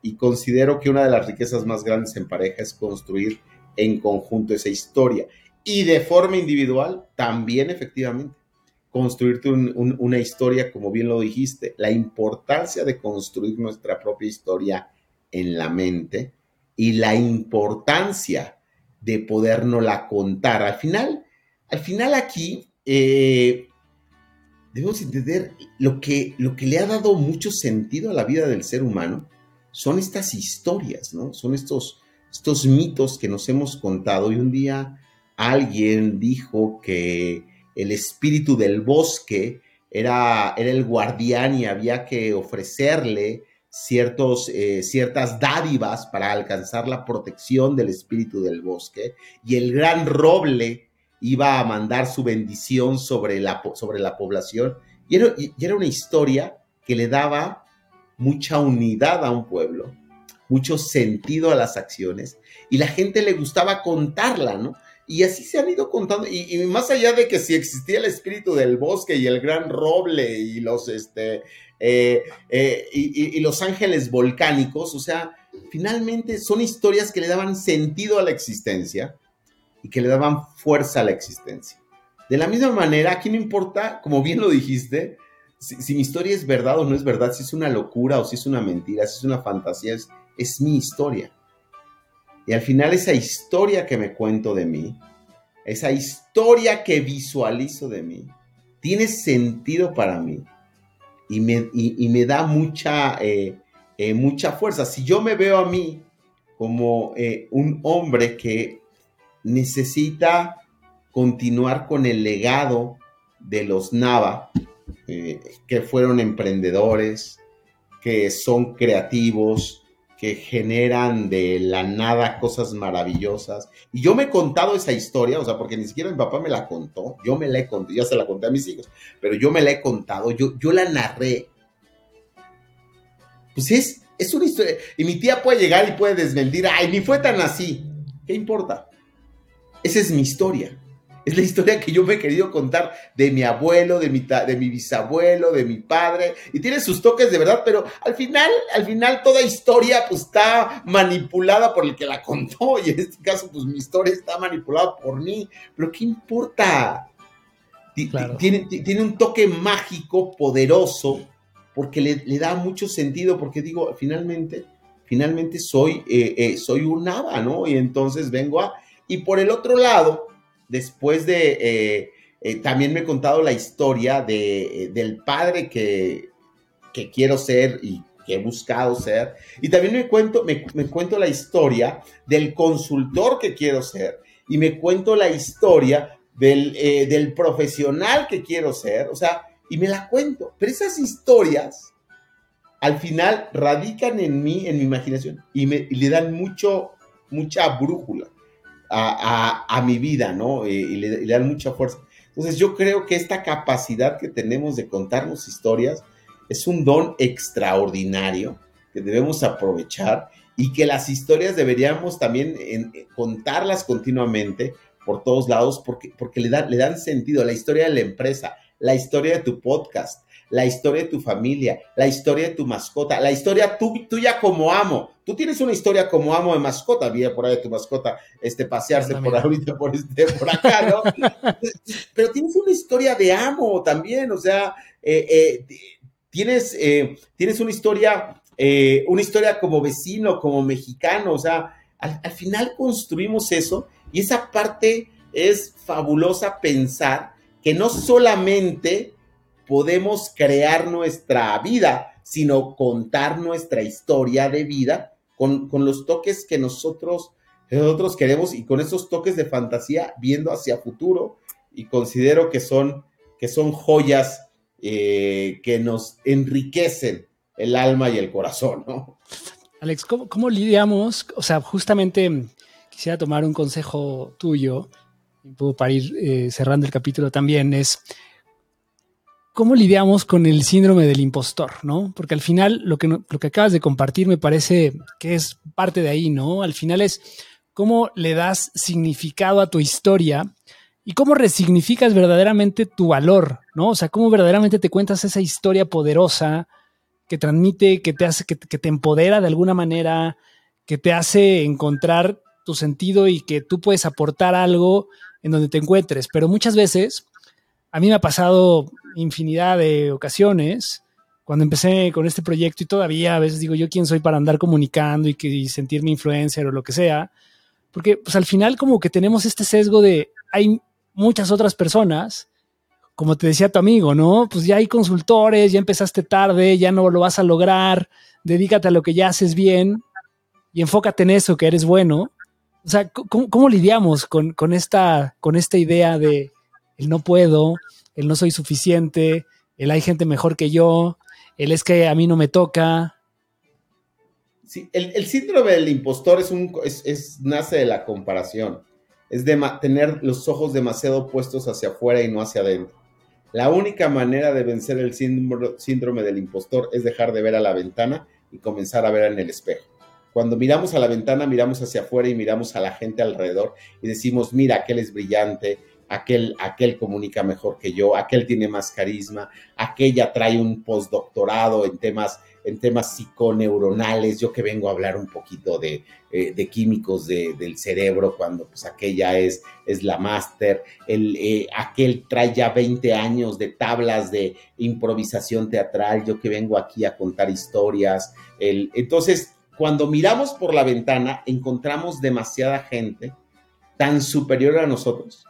Speaker 1: Y considero que una de las riquezas más grandes en pareja es construir en conjunto esa historia. Y de forma individual, también efectivamente, construirte una historia, como bien lo dijiste, la importancia de construir nuestra propia historia en la mente y la importancia de podernosla contar. Al final, al final aquí eh, debemos entender lo que, lo que le ha dado mucho sentido a la vida del ser humano son estas historias, ¿no? Son estos, estos mitos que nos hemos contado y un día alguien dijo que el espíritu del bosque era, era el guardián y había que ofrecerle ciertos, eh, ciertas dádivas para alcanzar la protección del espíritu del bosque y el gran roble iba a mandar su bendición sobre la, sobre la población y era, y era una historia que le daba mucha unidad a un pueblo, mucho sentido a las acciones y la gente le gustaba contarla, ¿no? Y así se han ido contando, y, más allá de que si existía el espíritu del bosque y el gran roble y los, este, eh, eh, y, los ángeles volcánicos, o sea, finalmente son historias que le daban sentido a la existencia y que le daban fuerza a la existencia. De la misma manera, aquí no importa, como bien lo dijiste, si, mi historia es verdad o no es verdad, si es una locura o si es una mentira, si es una fantasía, es, es mi historia. Y al final esa historia que me cuento de mí, esa historia que visualizo de mí, tiene sentido para mí y me, me da mucha, eh, eh, mucha fuerza. Si yo me veo a mí como eh, un hombre que necesita continuar con el legado de los Nava, que fueron emprendedores, que son creativos, que generan de la nada cosas maravillosas. Y yo me he contado esa historia, o sea, porque ni siquiera mi papá me la contó, yo me la he contado, ya se la conté a mis hijos, pero yo me la he contado, yo, yo la narré. Pues es, es una historia. Y mi tía puede llegar y puede desmentir, ay, ni fue tan así. ¿Qué importa? Esa es mi historia. Es la historia que yo me he querido contar de mi abuelo, de mi, de mi bisabuelo, de mi padre. Y tiene sus toques de verdad, pero al final, al final toda historia pues está manipulada por el que la contó. Y en este caso pues mi historia está manipulada por mí. Pero ¿qué importa? Tiene, tiene un toque mágico, poderoso, porque le, da mucho sentido, porque digo, finalmente, finalmente soy, eh, eh, soy un nada, ¿no? Y entonces vengo a... Y por el otro lado, después de, eh, eh, también me he contado la historia de, eh, del padre que, que, quiero ser y que he buscado ser. Y también me cuento, me, cuento la historia del consultor que quiero ser. Y me cuento la historia del, del profesional que quiero ser. O sea, y me la cuento. Pero esas historias al final radican en mí, en mi imaginación, y, me, le dan mucho, mucha brújula a, mi vida, ¿no? Eh, y, le, dan mucha fuerza. Entonces yo creo que esta capacidad que tenemos de contarnos historias es un don extraordinario que debemos aprovechar y que las historias deberíamos también contarlas continuamente por todos lados porque, porque le, le dan sentido. La historia de la empresa, la historia de tu podcast, la historia de tu familia, la historia de tu mascota, la historia tuya como amo. Tú tienes una historia como amo de mascota, vida por ahí de tu mascota, este, pasearse por ahorita, por, este, por acá, ¿no? Pero tienes una historia de amo también, o sea, eh, eh, tienes, eh, tienes una historia, una historia como vecino, como mexicano, o sea, al final construimos eso y esa parte es fabulosa pensar que no solamente podemos crear nuestra vida, sino contar nuestra historia de vida con, los toques que nosotros, nosotros queremos y con esos toques de fantasía viendo hacia futuro y considero que son, que son joyas eh, que nos enriquecen el alma y el corazón, ¿no?
Speaker 3: Alex, ¿cómo, lidiamos? O sea, justamente quisiera tomar un consejo tuyo, para ir eh, cerrando el capítulo también, es ¿cómo lidiamos con el síndrome del impostor, no? Porque al final lo que, lo que acabas de compartir me parece que es parte de ahí, ¿no? Al final es cómo le das significado a tu historia y cómo resignificas verdaderamente tu valor, ¿no? O sea, cómo verdaderamente te cuentas esa historia poderosa que transmite, que te hace, que, que te empodera de alguna manera, que te hace encontrar tu sentido y que tú puedes aportar algo en donde te encuentres. Pero muchas veces a mí me ha pasado infinidad de ocasiones cuando empecé con este proyecto y todavía a veces digo yo quién soy para andar comunicando y, que, sentirme influencer o lo que sea, porque pues al final como que tenemos este sesgo de hay muchas otras personas, como te decía tu amigo, ¿no? Pues ya hay consultores, ya empezaste tarde, ya no lo vas a lograr, dedícate a lo que ya haces bien y enfócate en eso, que eres bueno. O sea, ¿cómo, lidiamos con, con, esta, con esta idea de el no puedo, el no soy suficiente, el hay gente mejor que yo, el es que a mí no me toca.
Speaker 1: Sí, el, síndrome del impostor es un, es, nace de la comparación, es de tener los ojos demasiado puestos hacia afuera y no hacia adentro. La única manera de vencer el síndrome del impostor es dejar de ver a la ventana y comenzar a ver en el espejo. Cuando miramos a la ventana, miramos hacia afuera y miramos a la gente alrededor y decimos, mira, aquel es brillante, aquel, aquel comunica mejor que yo, aquel tiene más carisma, aquella trae un postdoctorado en temas, en temas psiconeuronales, yo que vengo a hablar un poquito de, eh, químicos del cerebro, cuando pues aquella es, es la máster, eh, aquel trae ya 20 años de tablas de improvisación teatral, yo que vengo aquí a contar historias. El, entonces, cuando miramos por la ventana, encontramos demasiada gente tan superior a nosotros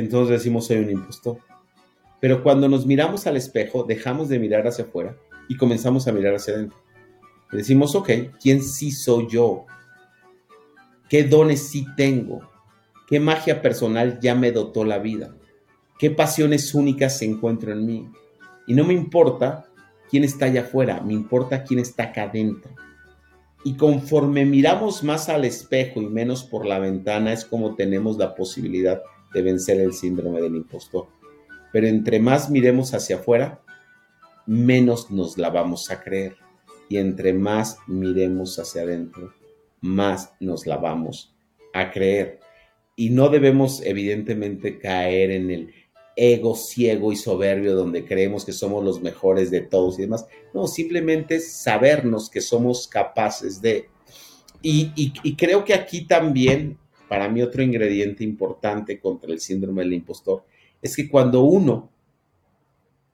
Speaker 1: entonces decimos soy un impostor. Pero cuando nos miramos al espejo, dejamos de mirar hacia afuera y comenzamos a mirar hacia adentro. decimos, ok, ¿quién sí soy yo? ¿Qué dones sí tengo? ¿Qué magia personal ya me dotó la vida? ¿Qué pasiones únicas se encuentran en mí? Y no me importa quién está allá afuera, me importa quién está acá adentro. Y conforme miramos más al espejo y menos por la ventana, es como tenemos la posibilidad de vencer el síndrome del impostor. Pero entre más miremos hacia afuera, menos nos la vamos a creer. Y entre más miremos hacia adentro, más nos la vamos a creer. Y no debemos evidentemente caer en el ego ciego y soberbio donde creemos que somos los mejores de todos y demás. No, simplemente sabernos que somos capaces de... Y, y creo que aquí también para mí otro ingrediente importante contra el síndrome del impostor es que cuando uno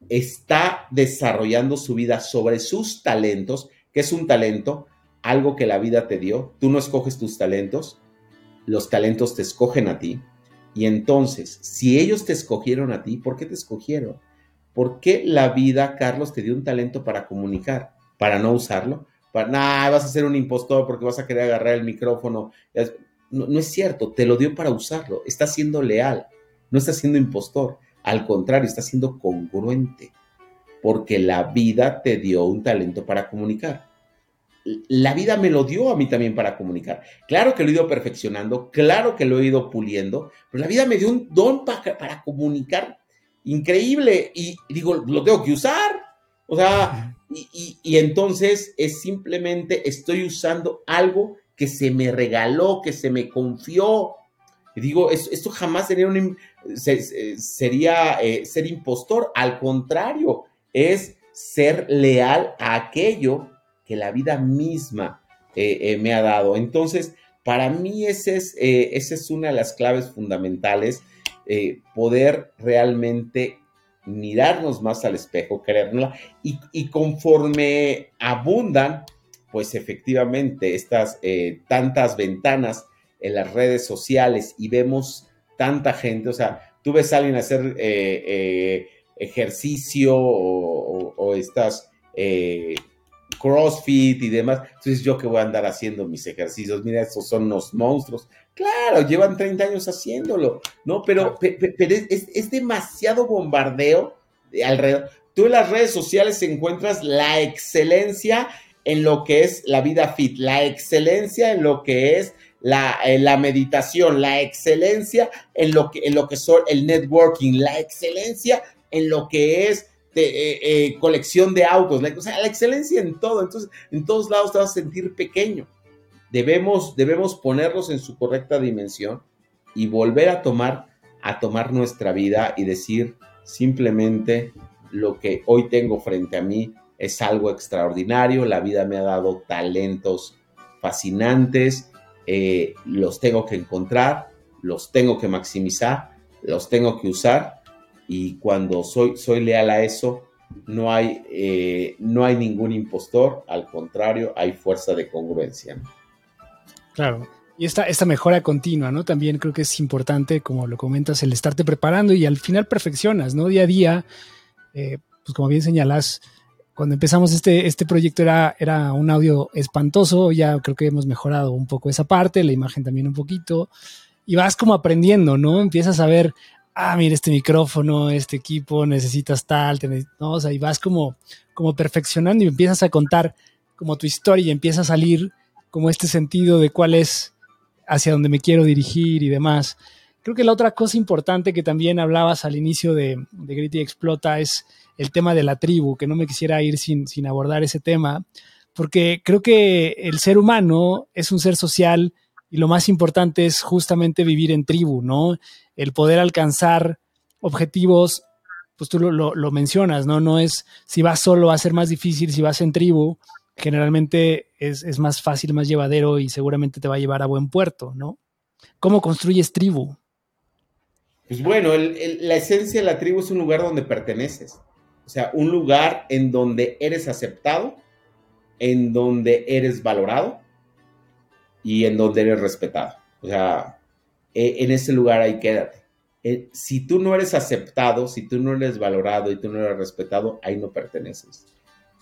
Speaker 1: está desarrollando su vida sobre sus talentos, que es un talento, algo que la vida te dio, tú no escoges tus talentos, los talentos te escogen a ti, y entonces, si ellos te escogieron a ti, ¿por qué te escogieron? ¿Por qué la vida, Carlos, te dio un talento para comunicar? ¿Para no usarlo? Para, nah, vas a ser un impostor porque vas a querer agarrar el micrófono. No, es cierto, te lo dio para usarlo. Está siendo leal, no está siendo impostor. Al contrario, está siendo congruente, porque la vida te dio un talento para comunicar. La vida me lo dio a mí también para comunicar. Claro que lo he ido perfeccionando, claro que lo he ido puliendo, pero la vida me dio un don para, para comunicar increíble y digo, lo tengo que usar. O sea, y, entonces es simplemente estoy usando algo que se me regaló, que se me confió. Y digo, esto, jamás sería, eh, ser impostor, al contrario, es ser leal a aquello que la vida misma eh, eh, me ha dado. Entonces, para mí esa es una de las claves fundamentales, poder realmente mirarnos más al espejo, quererla, y, conforme abundan, pues efectivamente, estas eh, tantas ventanas en las redes sociales y vemos tanta gente, o sea, tú ves a alguien hacer eh, eh, ejercicio o, o, estas CrossFit y demás, entonces yo que voy a andar haciendo mis ejercicios, mira, esos son los monstruos. Claro, llevan 30 años haciéndolo, ¿no? Pero, pero es, es, demasiado bombardeo alrededor. Tú en las redes sociales encuentras la excelencia en lo que es la vida fit, la excelencia en lo que es la, eh, la meditación, la excelencia en lo que, en lo que son el networking, la excelencia en lo que es eh, eh, colección de autos, o sea, la excelencia en todo. Entonces, en todos lados te vas a sentir pequeño. Debemos, debemos ponerlos en su correcta dimensión y volver a tomar, a tomar nuestra vida y decir simplemente lo que hoy tengo frente a mí es algo extraordinario. La vida me ha dado talentos fascinantes. Eh, los tengo que encontrar, los tengo que maximizar, los tengo que usar y cuando soy, soy leal a eso, no hay, eh, no hay ningún impostor, al contrario, hay fuerza de congruencia.
Speaker 3: Claro. Y esta, esta mejora continua, ¿no? También creo que es importante, como lo comentas, el estarte preparando y al final perfeccionas, ¿no? Día a día, eh, pues como bien señalas, cuando empezamos este, este proyecto era, era un audio espantoso, ya creo que hemos mejorado un poco esa parte, la imagen también un poquito, y vas como aprendiendo, ¿no? Empiezas a ver, ah, mira, este micrófono, este equipo, necesitas tal, ¿no? O sea, y vas como, como perfeccionando y empiezas a contar como tu historia y empieza a salir como este sentido de cuál es hacia dónde me quiero dirigir y demás. Creo que la otra cosa importante que también hablabas al inicio de, de Gritty Explota es el tema de la tribu, que no me quisiera ir sin, sin abordar ese tema, porque creo que el ser humano es un ser social y lo más importante es justamente vivir en tribu, ¿no? El poder alcanzar objetivos, pues tú lo, mencionas, ¿no? No es si vas solo va a ser más difícil, si vas en tribu, generalmente es, más fácil, más llevadero y seguramente te va a llevar a buen puerto, ¿no? ¿Cómo construyes tribu?
Speaker 1: Pues bueno, la esencia de la tribu es un lugar donde perteneces, o sea, un lugar en donde eres aceptado, en donde eres valorado y en donde eres respetado. O sea, e, en ese lugar ahí quédate. Eh, si tú no eres aceptado, si tú no eres valorado y tú no eres respetado, ahí no perteneces.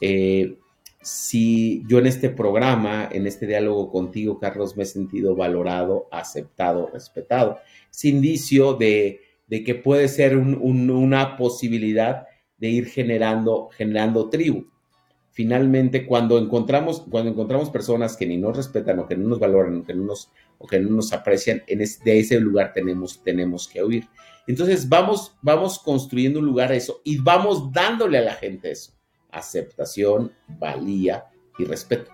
Speaker 1: Eh, si yo en este programa, en este diálogo contigo, Carlos, me he sentido valorado, aceptado, respetado, es indicio de, que puede ser una posibilidad de ir generando, generando tribu finalmente cuando encontramos, cuando encontramos personas que ni nos respetan o que no nos valoran o que no nos, o que no nos aprecian, en de ese lugar tenemos, tenemos que huir. Entonces vamos, vamos construyendo un lugar a eso y vamos dándole a la gente eso, aceptación, valía y respeto.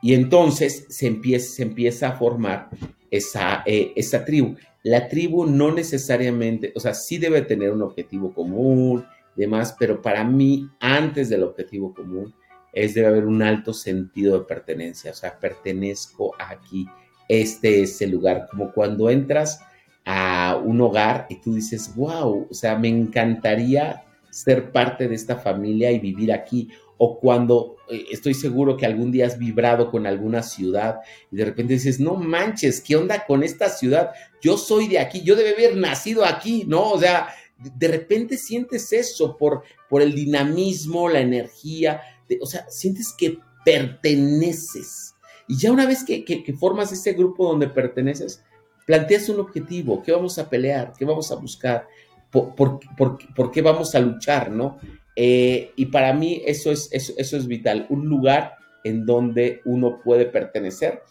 Speaker 1: Y entonces se empieza, se empieza a formar esa, eh, esa tribu. La tribu no necesariamente, o sea, sí debe tener un objetivo común, demás, pero para mí, antes del objetivo común, es debe haber un alto sentido de pertenencia, o sea, pertenezco aquí, este es el lugar, como cuando entras a un hogar y tú dices, wow, o sea, me encantaría ser parte de esta familia y vivir aquí, o cuando eh, estoy seguro que algún día has vibrado con alguna ciudad y de repente dices, no manches, ¿qué onda con esta ciudad? Yo soy de aquí, yo debe haber nacido aquí, ¿no? O sea, de repente sientes eso por, por el dinamismo, la energía, o sea, sientes que perteneces. Y ya una vez que, formas ese grupo donde perteneces, planteas un objetivo, qué vamos a pelear, qué vamos a buscar, por, qué vamos a luchar, ¿no? Eh, y para mí eso es, eso, es vital, un lugar en donde uno puede pertenecer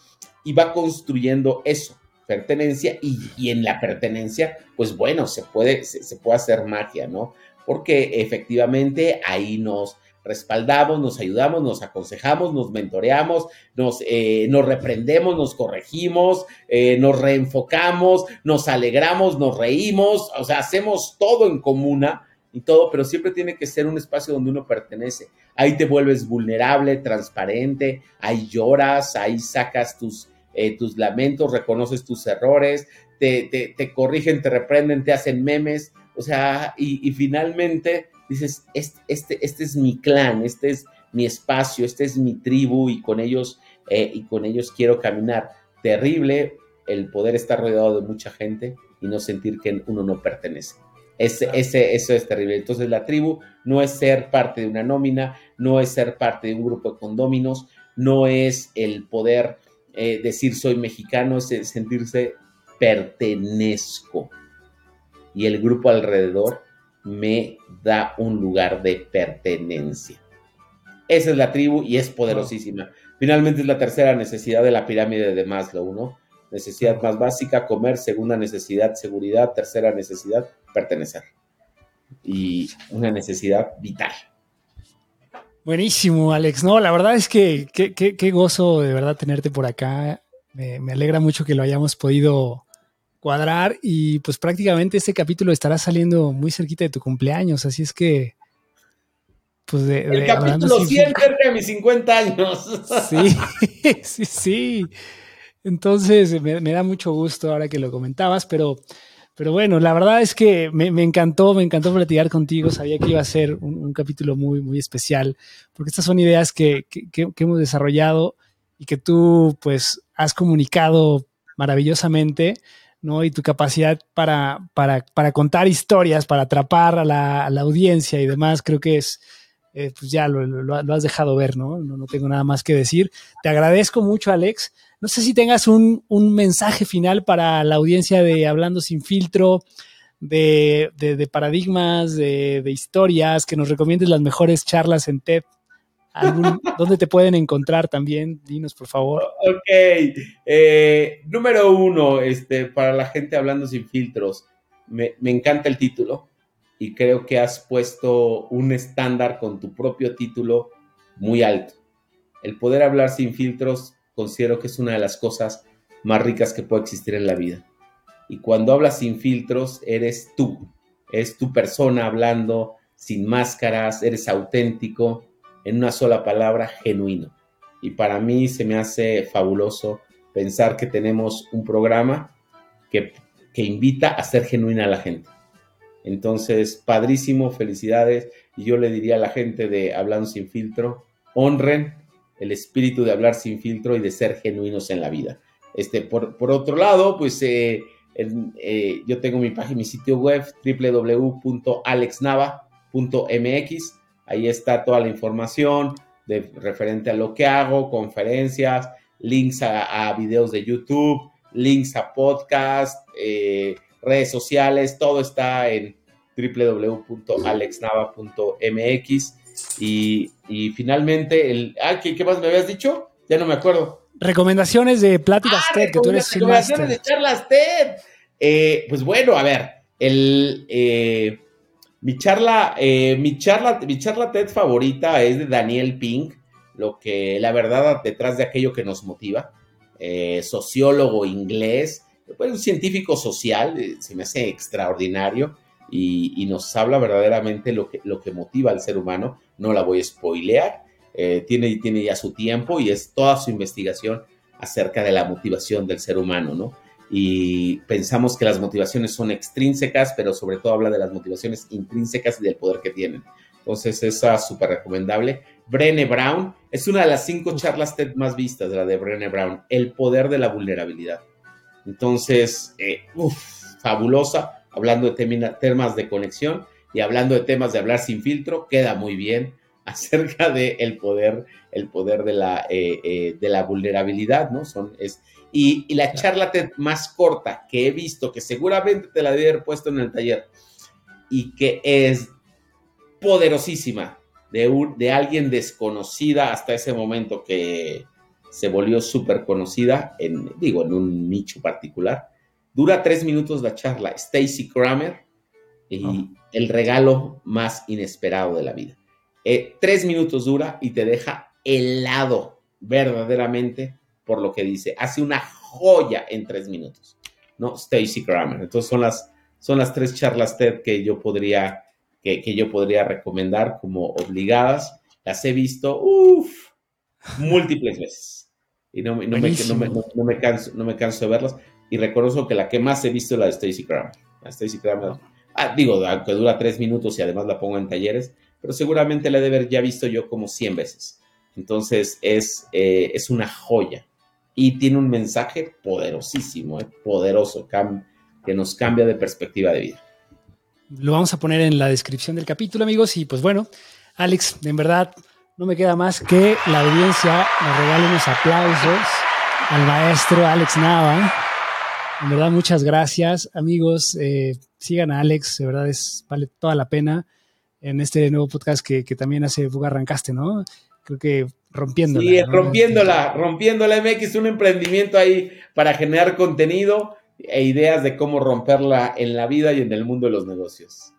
Speaker 1: y va construyendo eso, pertenencia, y, en la pertenencia, pues bueno, se puede, se puede hacer magia, ¿no? Porque efectivamente ahí nos, respaldamos, nos ayudamos, nos aconsejamos, nos mentoreamos, nos, eh, nos reprendemos, nos corregimos, eh, nos reenfocamos, nos alegramos, nos reímos, o sea, hacemos todo en comuna y todo, pero siempre tiene que ser un espacio donde uno pertenece. Ahí te vuelves vulnerable, transparente, ahí lloras, ahí sacas tus, eh, tus lamentos, reconoces tus errores, te, te, corrigen, te reprenden, te hacen memes, o sea, y, y finalmente dices, este, este, este, es mi clan, este es mi espacio, este es mi tribu y con ellos, eh, y con ellos quiero caminar. Terrible el poder estar rodeado de mucha gente y no sentir que uno no pertenece. Ese, ese, eso es terrible. Entonces la tribu no es ser parte de una nómina, no es ser parte de un grupo de condóminos, no es el poder eh, decir soy mexicano, es sentirse pertenezco. Y el grupo alrededor me da un lugar de pertenencia. Esa es la tribu y es poderosísima. Finalmente es la tercera necesidad de la pirámide de Maslow, ¿no? Necesidad más básica, comer, segunda necesidad, seguridad, tercera necesidad, pertenecer. Y una necesidad vital.
Speaker 3: Buenísimo, Alex. No, la verdad es que qué gozo de verdad tenerte por acá. me, alegra mucho que lo hayamos podido cuadrar y pues prácticamente este capítulo estará saliendo muy cerquita de tu cumpleaños, así es que
Speaker 1: pues de, el capítulo 100 cerca de mis 50 años.
Speaker 3: Sí, sí, sí. Entonces me, da mucho gusto ahora que lo comentabas, pero, pero bueno, la verdad es que me, encantó, me encantó platicar contigo. Sabía que iba a ser un, capítulo muy, muy especial, porque estas son ideas que, que, hemos desarrollado y que tú pues has comunicado maravillosamente ¿no? Y tu capacidad para, para, para contar historias, para atrapar a la, audiencia y demás, creo que es, eh, pues ya lo, has dejado ver, ¿no? ¿no? tengo nada más que decir. Te agradezco mucho, Alex. No sé si tengas un, mensaje final para la audiencia de Hablando sin filtro, de, de paradigmas, de, de, historias, que nos recomiendes las mejores charlas en TED ¿Dónde te pueden encontrar también? Dinos, por favor.
Speaker 1: Ok. Eh, número uno, este, para la gente hablando sin filtros, me, encanta el título y creo que has puesto un estándar con tu propio título muy alto. El poder hablar sin filtros considero que es una de las cosas más ricas que puede existir en la vida. Y cuando hablas sin filtros, eres tú, es tu persona hablando sin máscaras, eres auténtico en una sola palabra, genuino. Y para mí se me hace fabuloso pensar que tenemos un programa que, invita a ser genuina a la gente. Entonces, padrísimo, felicidades. Y yo le diría a la gente de Hablando sin filtro, honren el espíritu de hablar sin filtro y de ser genuinos en la vida. Este, por, otro lado, pues eh, eh, yo tengo mi página, mi sitio web www.alexnava.mx Ahí está toda la información de, referente a lo que hago, conferencias, links a, videos de YouTube, links a podcast, eh, redes sociales, todo está en www.alexnava.mx. Y, y, finalmente, el, ah, ¿qué, más me habías dicho? Ya no me acuerdo.
Speaker 3: Recomendaciones de pláticas ah, TED, que tú eres
Speaker 1: Recomendaciones de charlas TED. Eh, pues bueno, a ver, el, eh, mi charla, eh, mi charla, mi charla TED favorita es de Daniel Pink, lo que la verdad detrás de aquello que nos motiva, eh, sociólogo inglés, pues, un científico social, eh, se me hace extraordinario y, nos habla verdaderamente lo que, lo que motiva al ser humano. No la voy a spoilear, tiene, tiene ya su tiempo y es toda su investigación acerca de la motivación del ser humano, ¿no? y pensamos que las motivaciones son extrínsecas, pero sobre todo habla de las motivaciones intrínsecas y del poder que tienen. Entonces, esa es súper recomendable. Brené Brown es una de las cinco charlas TED más vistas, de la de Brené Brown, el poder de la vulnerabilidad. Entonces, eh, fabulosa, hablando de temas de conexión y hablando de temas de hablar sin filtro, queda muy bien acerca de el poder, el poder de la, eh, eh, de la vulnerabilidad, ¿no? Son, es, y, la charla más corta que he visto, que seguramente te la debe haber puesto en el taller, y que es poderosísima, de, de alguien desconocida hasta ese momento que se volvió súper conocida, en, digo, en un nicho particular. Dura tres minutos la charla. Stacy Kramer y el regalo más inesperado de la vida. Eh, tres minutos dura y te deja helado verdaderamente por lo que dice. Hace una joya en tres minutos, ¿no? Stacy Kramer. Entonces son las, son las tres charlas TED que yo podría, que, que yo podría recomendar como obligadas. Las he visto, uff, múltiples veces. Y no, no, me, no, me, no, me, canso, no me canso de verlas. Y reconozco que la que más he visto es la de Stacy Kramer. La Stacy Kramer, ah, digo, aunque dura tres minutos y además la pongo en talleres, pero seguramente la he de haber ya visto yo como 100 veces. Entonces es, eh, es una joya y tiene un mensaje poderosísimo, eh, poderoso, que nos cambia de perspectiva de vida.
Speaker 3: Lo vamos a poner en la descripción del capítulo, amigos. Y pues bueno, Alex, en verdad no me queda más que la audiencia nos regale unos aplausos al maestro Alex Nava. En verdad, muchas gracias, amigos. Eh, sigan a Alex, de verdad es, vale toda la pena en este nuevo podcast que, que también hace Buga Arrancaste, ¿no? Creo que rompiéndola.
Speaker 1: Sí, rompiéndola, rompiéndola MX, un emprendimiento ahí para generar contenido e ideas de cómo romperla en la vida y en el mundo de los negocios.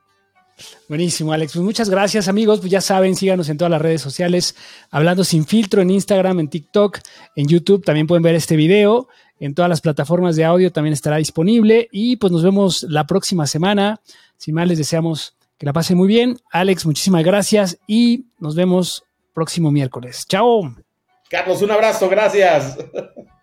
Speaker 3: Buenísimo, Alex. Pues muchas gracias, amigos. Pues ya saben, síganos en todas las redes sociales, hablando sin filtro en Instagram, en TikTok, en YouTube. También pueden ver este video. En todas las plataformas de audio también estará disponible. Y pues nos vemos la próxima semana. Sin más, les deseamos que la pasen muy bien. Alex, muchísimas gracias y nos vemos próximo miércoles. Chao.
Speaker 1: Carlos, un abrazo, gracias.